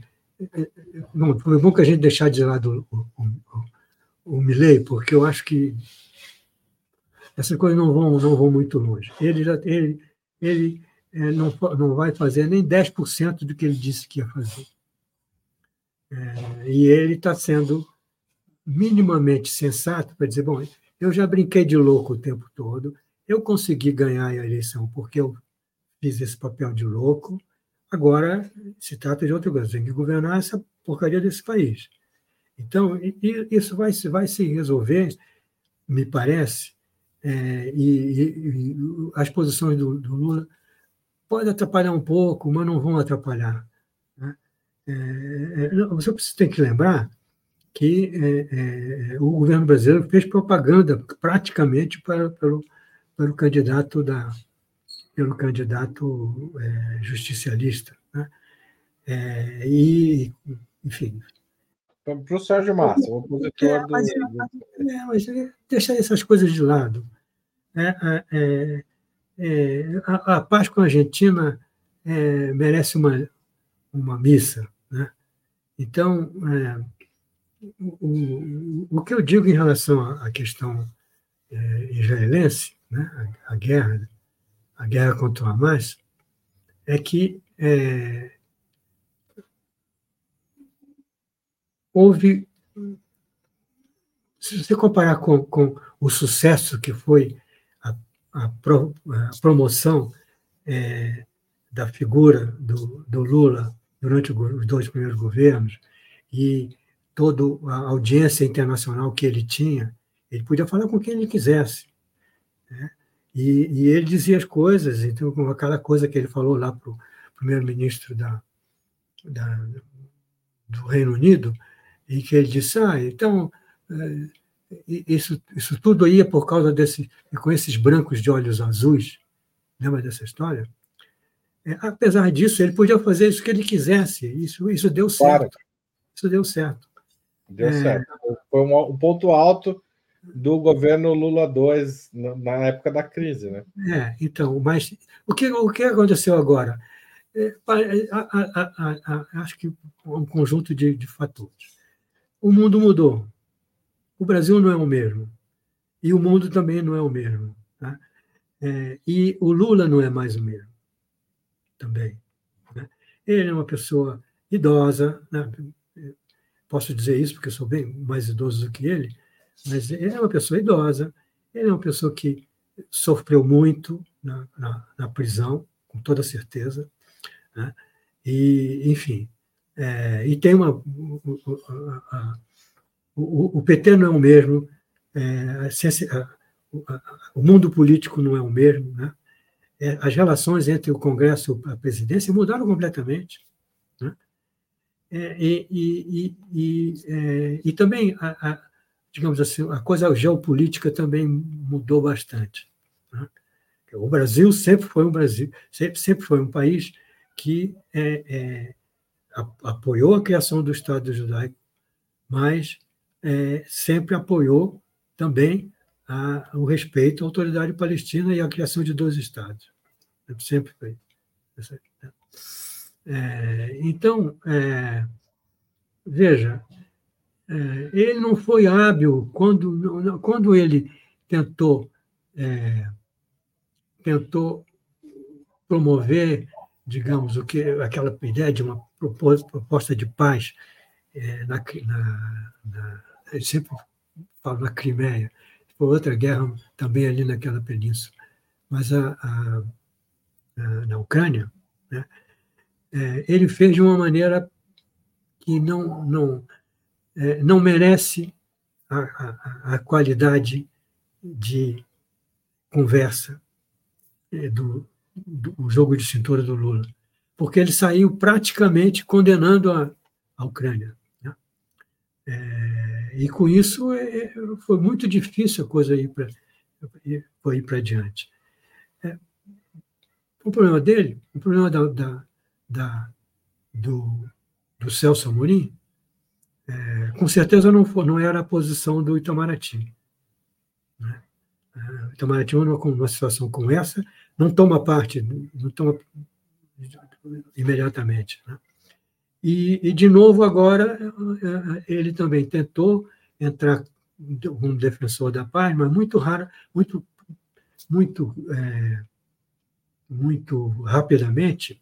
é, bom, foi bom que a gente deixar de lado o, o, o, o Milley, porque eu acho que essas coisas não vão, não vão muito longe. Ele, já, ele, ele é, não, não vai fazer nem 10% do que ele disse que ia fazer. É, e ele está sendo minimamente sensato para dizer: bom, eu já brinquei de louco o tempo todo, eu consegui ganhar a eleição porque eu fiz esse papel de louco. Agora se trata de outra coisa, tem que governar essa porcaria desse país. Então, isso vai, vai se resolver, me parece, é, e, e, as posições do, do, Lula podem atrapalhar um pouco, mas não vão atrapalhar. Né? É, é você tem que lembrar que é, é, o governo brasileiro fez propaganda praticamente para, pelo, pelo candidato da pelo candidato é, justicialista, né? É, e enfim. Para o Sérgio Massa, o opositor é, mas, do. É, mas deixa essas coisas de lado. É, é, a, a, paz com a Argentina merece uma, uma missa. Então, o, o, o que eu digo em relação à questão israelense né, a, a guerra, a guerra contra o Hamas, é que é, houve. Se você comparar com, com o sucesso que foi a, a, pro, a promoção é, da figura do, do, Lula durante os dois primeiros governos e toda a audiência internacional que ele tinha, ele podia falar com quem ele quisesse. Né? E, e, ele dizia as coisas, então, com aquela coisa que ele falou lá para o primeiro-ministro da, da, do Reino Unido, e que ele disse: Ah, então, é, isso, isso tudo ia por causa desse, com esses brancos de olhos azuis. Lembra dessa história? É, apesar disso, ele podia fazer isso que ele quisesse. Isso, isso deu certo. Claro. Isso deu certo. Deu é, certo. Foi um, um ponto alto do governo Lula II na época da crise, né? É, então, mas o que, o que aconteceu agora? É, a, a, a, acho que um conjunto de, de fatores. O mundo mudou. O Brasil não é o mesmo. E o mundo também não é o mesmo. Tá? É, e o Lula não é mais o mesmo. Também. Né? Ele é uma pessoa idosa. Né? Posso dizer isso porque eu sou bem mais idoso do que ele mas ele é uma pessoa idosa, ele é uma pessoa que sofreu muito na, na, na prisão, com toda certeza. Né? E, enfim, é, e tem uma. O, o, o, PT não é o mesmo, é, ciência, o mundo político não é o mesmo, né? É, as relações entre o Congresso e a presidência mudaram completamente. Né? É, e, e, e, é, e, também a, a, digamos assim, a coisa geopolítica também mudou bastante. Né? O Brasil sempre foi um Brasil, sempre, sempre foi um país que é, é, apoiou a criação do Estado judaico, mas é, sempre apoiou também a, o respeito à autoridade palestina e à criação de dois estados. Sempre foi. É, então, é, veja, é, ele não foi hábil quando, quando ele tentou, é, tentou promover, digamos, o que, aquela ideia de uma proposta de paz é, na, na, na, eu sempre falo na Crimeia, outra guerra também ali naquela península, mas a, a, a na Ucrânia, né, é, ele fez de uma maneira que não, não, é, não merece a, a, a, qualidade de conversa é, do, do jogo de cintura do Lula, porque ele saiu praticamente condenando a, a Ucrânia. Né? É, e com isso é, foi muito difícil a coisa ir para ir para diante. É, o problema dele, o problema da, da, da do, do Celso Amorim, é, com certeza não, foi, não era a posição do Itamaraty. Né? É, o Itamaraty, numa situação como essa, não toma parte, não toma imediatamente. Né? E, e, de novo, agora, é, ele também tentou entrar como defensor da paz, mas muito raro, muito, muito, é, muito rapidamente,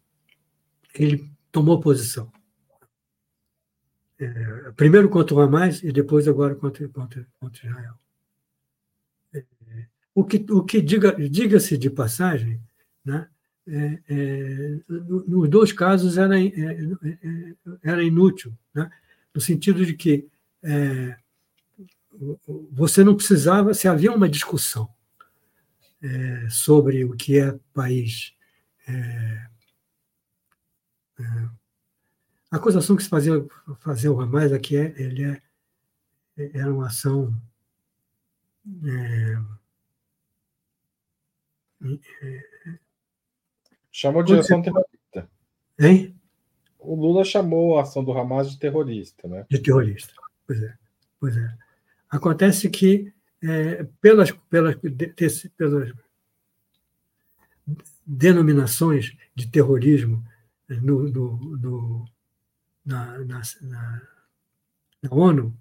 ele tomou posição. É, primeiro contra o Hamas e depois agora contra, contra, contra Israel. É, o que, o que diga, diga-se de passagem, né, é, é, nos dois casos era, é, é, era inútil, né, no sentido de que você não precisava, se havia uma discussão sobre o que é país a acusação que se fazia fazer o Hamas aqui é ele é era uma ação é, chamou de ação terrorista. Hein? O Lula chamou a ação do Hamas de terrorista, né? De terrorista. Pois é. Pois é. Acontece que é, pelas, pelas, de, pelas denominações de terrorismo no, no, no na, na, na, na ONU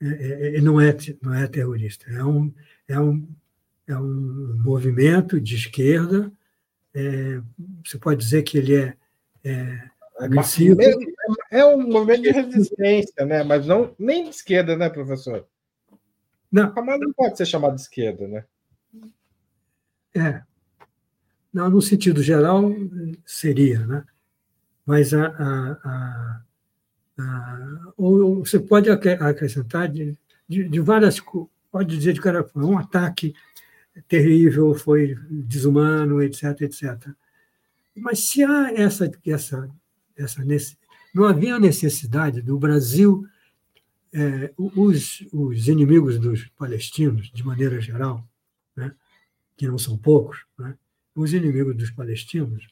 é, é, é, não, é, não é terrorista. É um, é um, é um movimento de esquerda. É, você pode dizer que ele é, é agressivo. É um movimento de resistência, né? mas não nem de esquerda, né, professor? Não. Mas não pode ser chamado de esquerda, né? É. Não, no sentido geral, seria, né? Mas a, a, a ou você pode acrescentar de, de, de, várias, pode dizer de cara, um ataque terrível, foi desumano, etc, etc. Mas se há essa, essa, essa não havia necessidade do Brasil, é, os, os inimigos dos palestinos, de maneira geral, né, que não são poucos, né, os inimigos dos palestinos,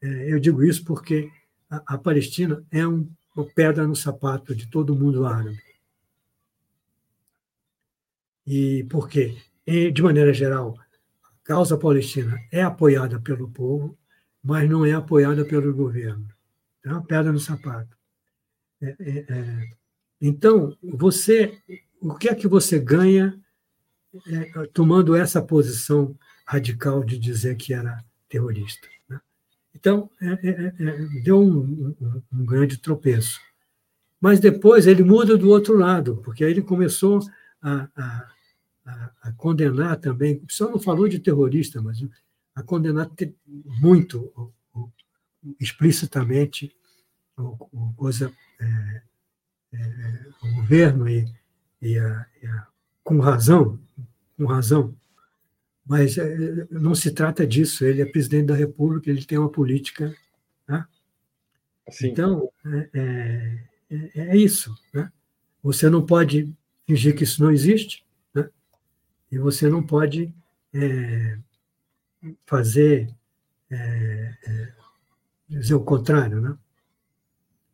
é, eu digo isso porque a, a Palestina é um ou pedra no sapato de todo mundo árabe. E por quê? De maneira geral, a causa palestina é apoiada pelo povo, mas não é apoiada pelo governo. É uma pedra no sapato. É, é, é. Então, você, o que é que você ganha é, tomando essa posição radical de dizer que era terrorista? Então, é, é, é, é, deu um, um, um, grande tropeço. Mas depois ele muda do outro lado, porque aí ele começou a, a, a, a condenar também, só não falou de terrorista, mas a condenar muito, explicitamente, o, coisa, é, é, o governo e, e, a, e a, com razão, com razão, mas é, não se trata disso. Ele é presidente da República, ele tem uma política. Né? Então, é, é, é, é, isso. Né? Você não pode fingir que isso não existe? E você não pode é, fazer é, dizer o contrário. Né?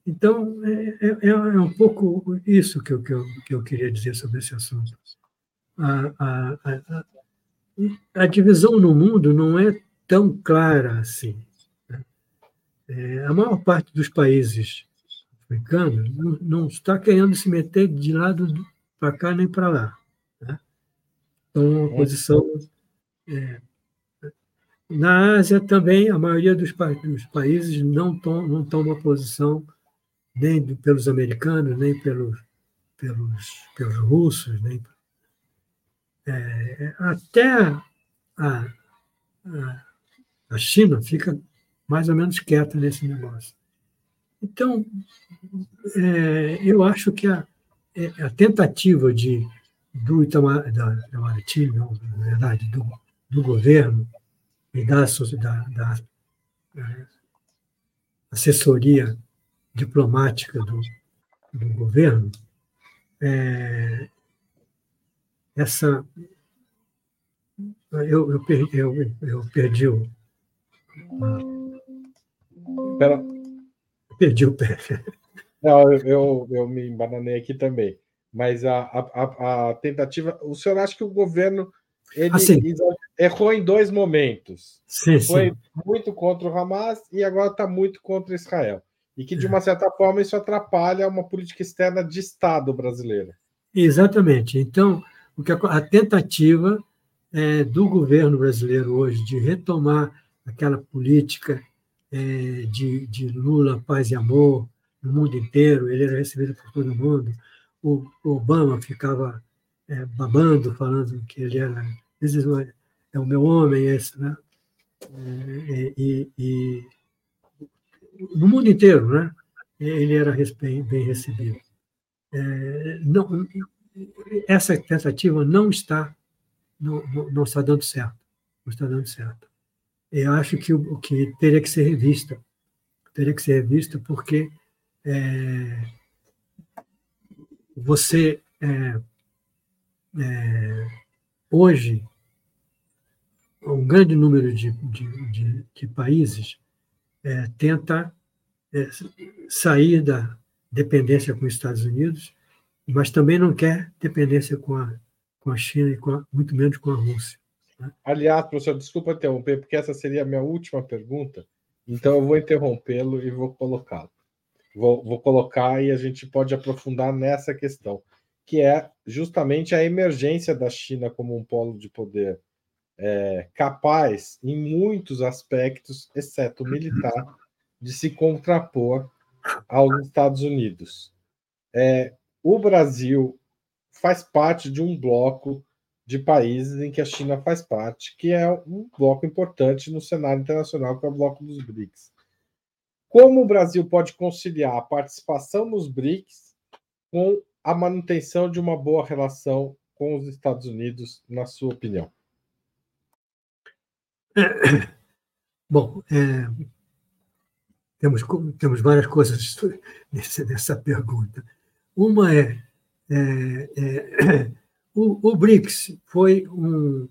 Então, é, é, um pouco isso que eu, que, eu, que eu queria dizer sobre esse assunto. a, a, a, a divisão no mundo não é tão clara assim. Né? É, a maior parte dos países africanos não, não, está querendo se meter de lado para cá nem para lá. Então, a posição. É, na Ásia também, a maioria dos, dos países não, tom, não toma posição nem pelos americanos, nem pelos, pelos, pelos russos, nem é, até a, a, a China fica mais ou menos quieta nesse negócio. Então, é, eu acho que a, é, a tentativa de, do Itamar, da, Itamaraty, não, na verdade, do, do governo e da, da, da assessoria diplomática do, do governo, é, essa. Eu, eu, perdi, eu, eu perdi o. Pera. Perdi o pé. Não, eu, eu me embananei aqui também. Mas a, a, a tentativa. O senhor acha que o governo ele assim, errou em dois momentos? Sim, Foi sim. muito contra o Hamas e agora está muito contra Israel. E que, de uma certa forma, isso atrapalha uma política externa de Estado brasileira. Exatamente. Então, o que a tentativa é, do governo brasileiro hoje de retomar aquela política é, de, de, Lula, paz e amor no mundo inteiro, ele era recebido por todo mundo. O, Obama ficava é, babando, falando que ele era é o meu homem, esse, né? É, e, e, no mundo inteiro, né? Ele era bem, recebido. É, não, essa tentativa não está não, não, está dando certo, não está dando certo. Eu acho que o que teria que ser revista, teria que ser revista porque é, você é, é, hoje um grande número de, de, de, de países é, tenta é, sair da dependência com os Estados Unidos mas também não quer dependência com a, com a China e com a, muito menos com a Rússia. Né? Aliás, professor, desculpa interromper, porque essa seria a minha última pergunta, então eu vou interrompê-lo e vou colocá-lo. Vou, vou colocar e a gente pode aprofundar nessa questão, que é justamente a emergência da China como um polo de poder é, capaz, em muitos aspectos, exceto militar, de se contrapor aos Estados Unidos. É, o Brasil faz parte de um bloco de países em que a China faz parte, que é um bloco importante no cenário internacional, que é o bloco dos BRICS. Como o Brasil pode conciliar a participação nos BRICS com a manutenção de uma boa relação com os Estados Unidos, na sua opinião? [coughs] Bom, é, temos, temos várias coisas [laughs] nessa pergunta. Uma é, é, é [coughs] o, o, BRICS foi um,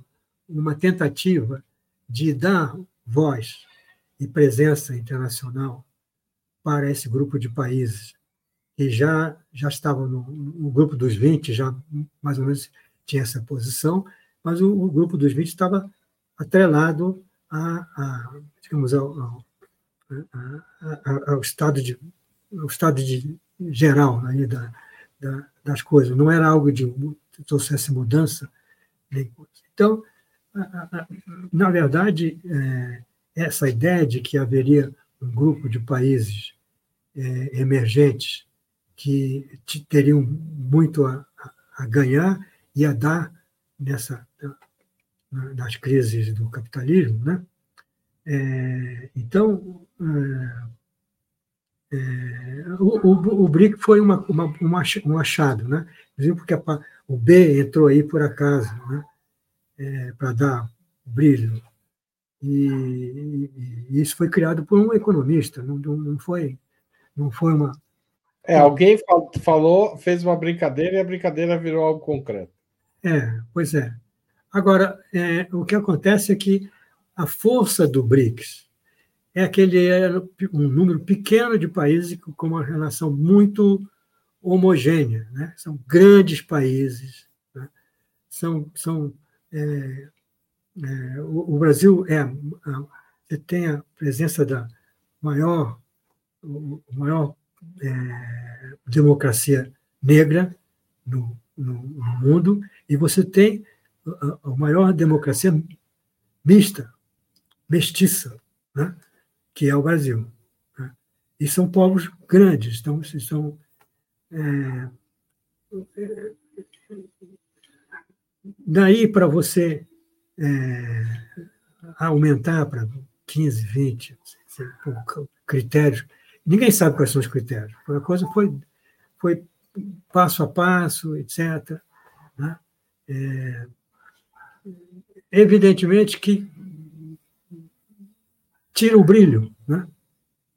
uma tentativa de dar voz e presença internacional para esse grupo de países que já, já estavam no, no grupo dos 20, já mais ou menos tinha essa posição, mas o, o grupo dos 20 estava atrelado a, a digamos, ao, ao, ao, estado de, ao estado de geral aí da, da, das coisas, não era algo de que trouxesse mudança. Então, na verdade, é, essa ideia de que haveria um grupo de países é, emergentes que teriam muito a, a, ganhar e a dar nessa nas crises do capitalismo, né? É, então, é, é, o, o, o, BRIC foi uma, uma, uma, um achado, né? porque a, o B entrou aí por acaso, né? É, para dar brilho. E, e, isso foi criado por um economista, não, não, foi, não foi uma. É, alguém falou, fez uma brincadeira e a brincadeira virou algo concreto. É, pois é. Agora, é, o que acontece é que a força do BRICS é aquele é um número pequeno de países com uma relação muito homogênea. Né? São grandes países, né? são, são é, é, o, o, Brasil é você tem a presença da maior o, maior é, democracia negra no, no, no, mundo e você tem a, a maior democracia mista, mestiça, né? que é o Brasil. Né? E são povos grandes, então, são é, daí para você é, aumentar para 15, 20 critérios, ninguém sabe quais são os critérios. A coisa foi, foi passo a passo, etc. Né? É, evidentemente que tira o brilho, né?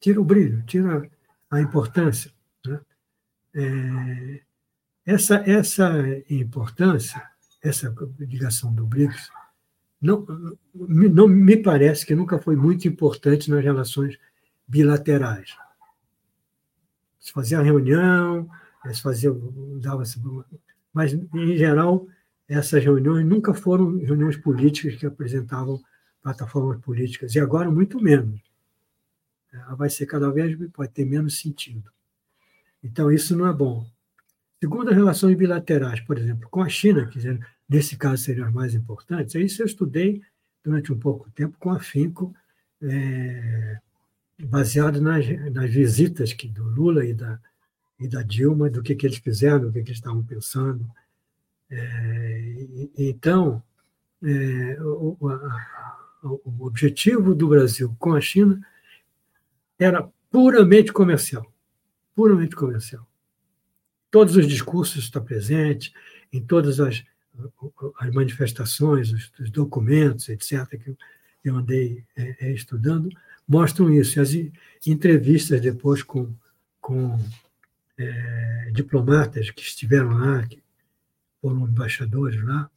tira o brilho, tira a importância. Né? É, essa, essa importância, essa ligação do BRICS, não, não me parece que nunca foi muito importante nas relações bilaterais. Se fazia reunião, se fazia, dava mas em geral essas reuniões nunca foram reuniões políticas que apresentavam plataformas políticas e agora muito menos. Vai ser cada vez pode ter menos sentido. Então isso não é bom. Segundo as relações bilaterais, por exemplo, com a China, que nesse caso seriam as mais importantes, isso eu estudei durante um pouco tempo com afinco, é, baseado nas, nas visitas que, do Lula e da, e da Dilma, do que, que eles fizeram, do que, que eles estavam pensando. É, então, é, o, a, o objetivo do Brasil com a China era puramente comercial, puramente comercial todos os discursos estão presentes, em todas as, as manifestações, os, os, documentos, etc., que eu andei é, é, estudando, mostram isso. As entrevistas depois com, com é, diplomatas que estiveram lá, que foram embaixadores lá,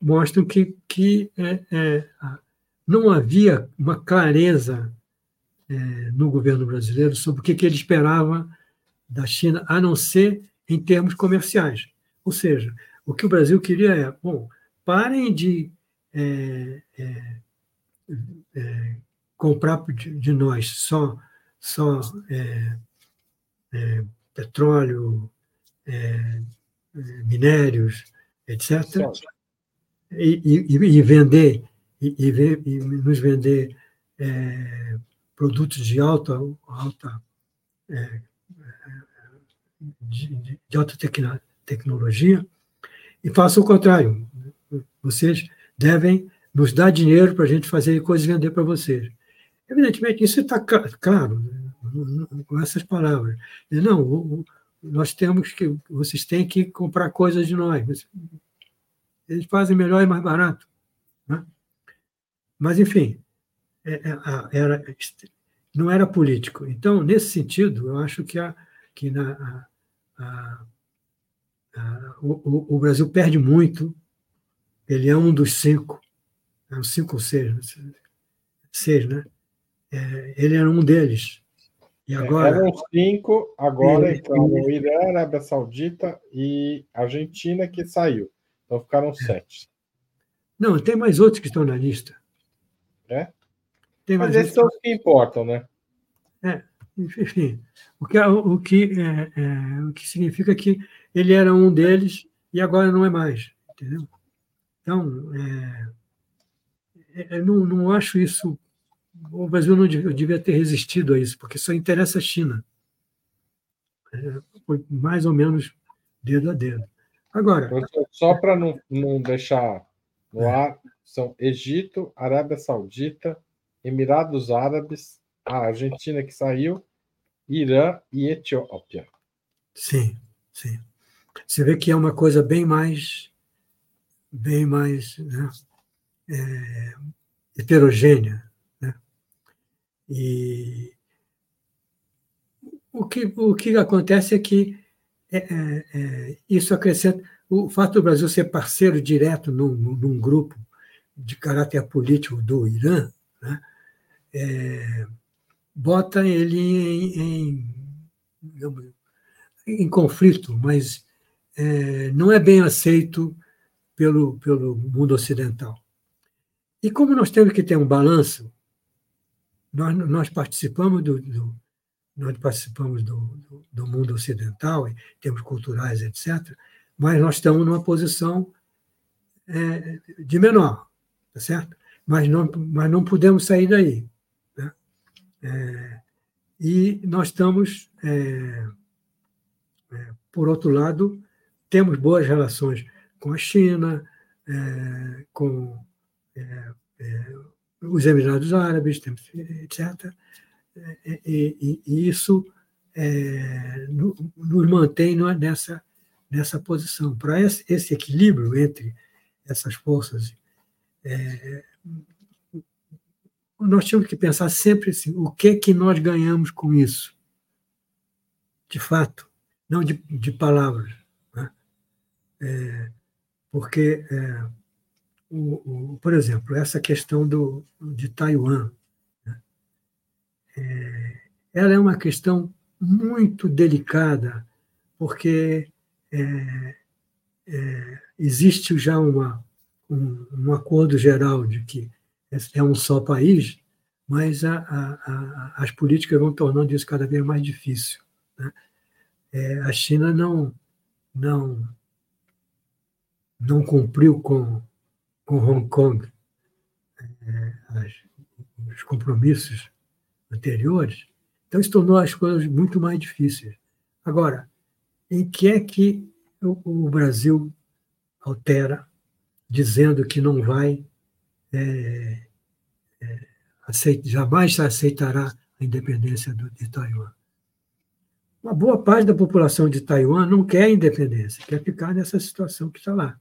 mostram que, que é, é não havia uma clareza é, no governo brasileiro sobre o que, que ele esperava da China, a não ser em termos comerciais. Ou seja, o que o Brasil queria é, bom, parem de é, é, é, comprar de, de, nós só, só é, é, petróleo, é, minérios, etc., e, e, e vender e, e, nos vender produtos de alta, alta de, de alta tecnologia e faça o contrário. Vocês devem nos dar dinheiro para a gente fazer coisas e vender para vocês. Evidentemente, isso está claro, né, com essas palavras. Não, nós temos que, vocês têm que comprar coisas de nós. Eles fazem melhor e mais barato. Né? Mas, enfim, é, é, era, não era político. Então, nesse sentido, eu acho que a, que na, a, a, o, o, Brasil perde muito, ele é um dos cinco, é um cinco ou seis, né? seis, né? É, ele era um deles. E é, agora, Eram cinco, agora ele, entraram o Irã, Arábia Saudita e Argentina, que saiu. Então ficaram é. sete. Não, tem mais outros que estão na lista. É? Mas esses são os que importam, né? É, enfim, o que, o, que, é, é, o que significa que ele era um deles e agora não é mais, entendeu? Então, é, é, não, não acho isso. O Brasil não devia, devia, ter resistido a isso, porque só interessa a China. É, foi mais ou menos dedo a dedo. Agora. Então, só para não, não deixar no é. ar, são Egito, Arábia Saudita, Emirados Árabes, a Argentina que saiu, Irã e Etiópia. Sim, sim. Você vê que é uma coisa bem mais, bem mais né, é, heterogênea. Né? E o que, o que acontece é que é, é, é isso acrescenta. O fato do Brasil ser parceiro direto num, num grupo de caráter político do Irã, né, é, bota ele em, em, em conflito, mas é, não é bem aceito pelo, pelo mundo ocidental. E como nós temos que ter um balanço, nós, nós participamos do, do nós participamos do, do, do, mundo ocidental, em termos culturais, etc., mas nós estamos numa posição é, de menor, tá certo? Mas não, mas não podemos sair daí. Né? É, e nós estamos, é, é por outro lado, temos boas relações com a China, é, com é, os Emirados Árabes, etc. E, e, e isso é, nos mantém nessa, nessa posição. Para esse, esse, equilíbrio entre essas forças, é, nós temos que pensar sempre assim, o que que nós ganhamos com isso? De fato, não de, de palavras. É, porque é, o, o, por exemplo, essa questão do, de Taiwan, né? é, ela é uma questão muito delicada, porque é, é, existe já uma, um, um, acordo geral de que é um só país, mas a, a, a, as políticas vão tornando isso cada vez mais difícil. Né? É, a China não, não, não cumpriu com com Hong Kong, é, as, os compromissos anteriores, então isso tornou as coisas muito mais difíceis. Agora, em que é que o, o Brasil altera, dizendo que não vai é, é, jamais aceitará a independência do, de Taiwan? Uma boa parte da população de Taiwan não quer independência, quer ficar nessa situação que está lá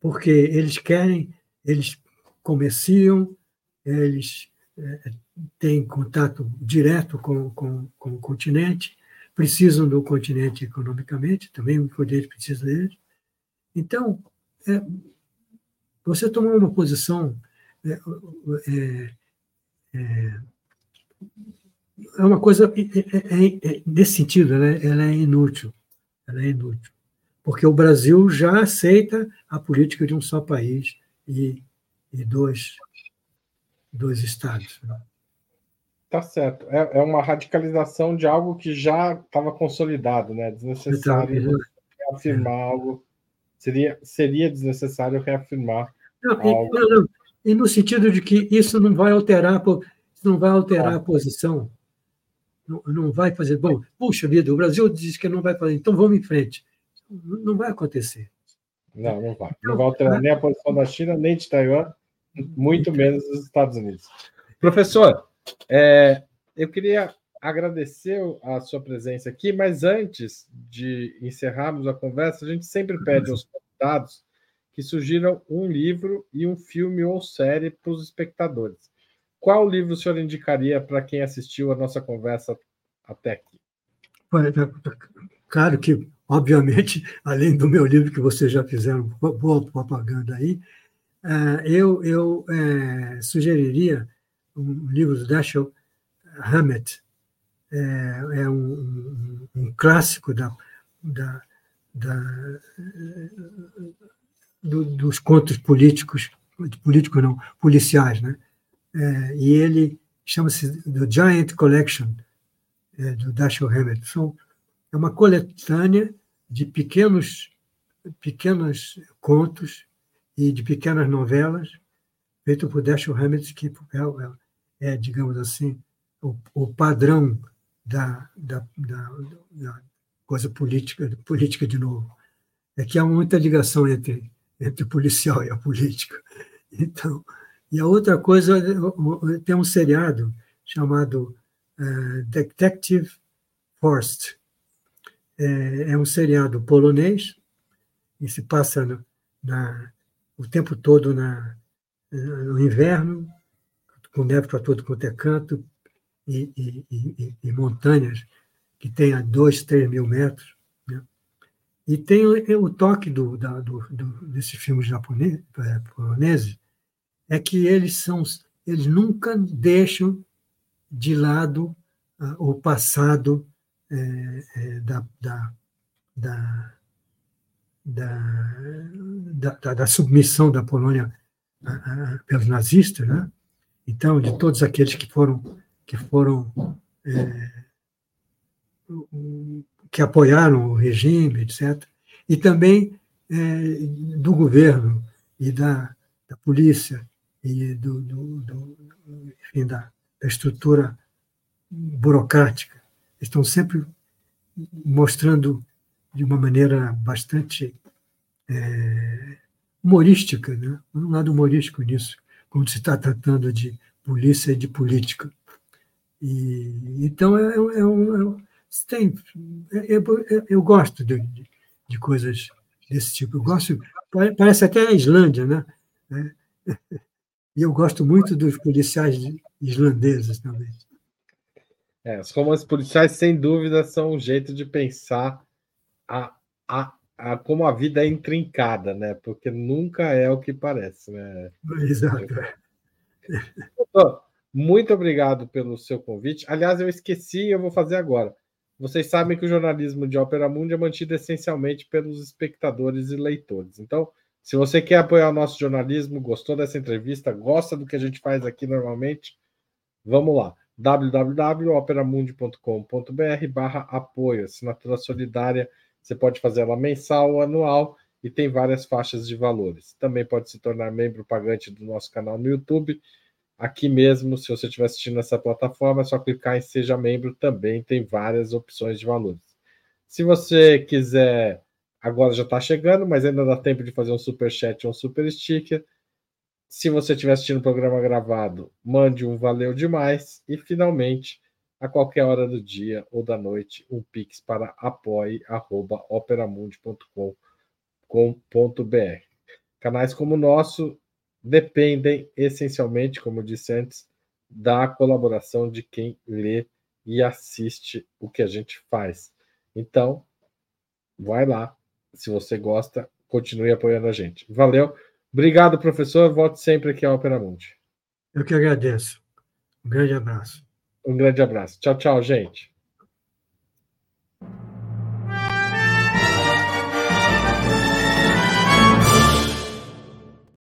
porque eles querem, eles comerciam, eles é, têm contato direto com, com, com o continente, precisam do continente economicamente, também o continente precisa deles. Então, é, você tomar uma posição é, é, é, é uma coisa é, é, nesse sentido, né? ela é inútil, ela é inútil porque o Brasil já aceita a política de um só país e, e dois, dois estados. Né? Tá certo. É, é, uma radicalização de algo que já estava consolidado, né? Desnecessário então, reafirmar é. algo. Seria, seria desnecessário reafirmar não, algo. E, não, não. e no sentido de que isso não vai alterar, não vai alterar ah. a posição. Não, não vai fazer. Bom, puxa vida, o Brasil diz que não vai fazer, então vamos em frente não vai acontecer. Não, não vai. Não vai alterar nem a posição da China, nem de Taiwan, muito menos dos Estados Unidos. Professor, é, eu queria agradecer a sua presença aqui, mas antes de encerrarmos a conversa, a gente sempre pede aos convidados que sugiram um livro e um filme ou série para os espectadores. Qual livro o senhor indicaria para quem assistiu a nossa conversa até aqui? Claro que obviamente, [laughs] além do meu livro que vocês já fizeram boa propaganda aí, é, eu, eu é, sugeriria um livro do Dashiell Hammett, é, é um, um, clássico da, da, da do, dos contos políticos, políticos não, policiais, né? É, e ele chama-se The Giant Collection, é, do Dashiell Hammett. São é uma coletânea de pequenos, pequenos contos e de pequenas novelas, feito por Dashiell Hammett, que é, é, digamos assim, o, o padrão da, da, da, da, coisa política, política de novo. É que há muita ligação entre, entre o policial e a política. Então, e a outra coisa, tem um seriado chamado uh, Detective Force, é, é um seriado polonês e se passa no, na, o tempo todo na, no inverno, com neve para todo quanto é canto, e, e, e, e, montanhas que tem a dois, três mil metros. Né? E tem o, o toque do, da, do, do, desses filmes é, poloneses, é que eles são, eles nunca deixam de lado uh, o passado da, da, da, da, da, da submissão da Polônia pelos nazistas, né? Então, de todos aqueles que foram que foram é, que apoiaram o regime, etc. E também é, do governo e da, da polícia e do, do, do enfim, da, da estrutura burocrática. Estão sempre mostrando de uma maneira bastante é, humorística, né? um lado humorístico nisso, quando se está tratando de polícia e de política. E, então, é, é, é tem, eu, gosto de, de, coisas desse tipo. Eu gosto, parece até a Islândia, né? [laughs] E eu gosto muito dos policiais islandeses também. É, os romances policiais, sem dúvida, são um jeito de pensar a, a, a, como a vida é intrincada, né? Porque nunca é o que parece, né? Exato. Muito obrigado pelo seu convite. Aliás, eu esqueci, eu vou fazer agora. Vocês sabem que o jornalismo de Ópera Mundi é mantido essencialmente pelos espectadores e leitores. Então, se você quer apoiar o nosso jornalismo, gostou dessa entrevista, gosta do que a gente faz aqui normalmente, vamos lá www.operamundi.com.br barra apoio, assinatura solidária, você pode fazer ela mensal ou anual e tem várias faixas de valores. Também pode se tornar membro pagante do nosso canal no YouTube. Aqui mesmo, se você estiver assistindo nessa plataforma, é só clicar em Seja Membro, também tem várias opções de valores. Se você quiser, agora já está chegando, mas ainda dá tempo de fazer um super chat ou um super sticker se você estiver assistindo o programa gravado, mande um valeu demais. E, finalmente, a qualquer hora do dia ou da noite, um pix para apoie.operamundi.com.br. Canais como o nosso dependem essencialmente, como disse antes, da colaboração de quem lê e assiste o que a gente faz. Então, vai lá. Se você gosta, continue apoiando a gente. Valeu! Obrigado, professor. Volte sempre aqui ao Opera Mundi. Eu que agradeço. Um grande abraço. Um grande abraço. Tchau, tchau, gente.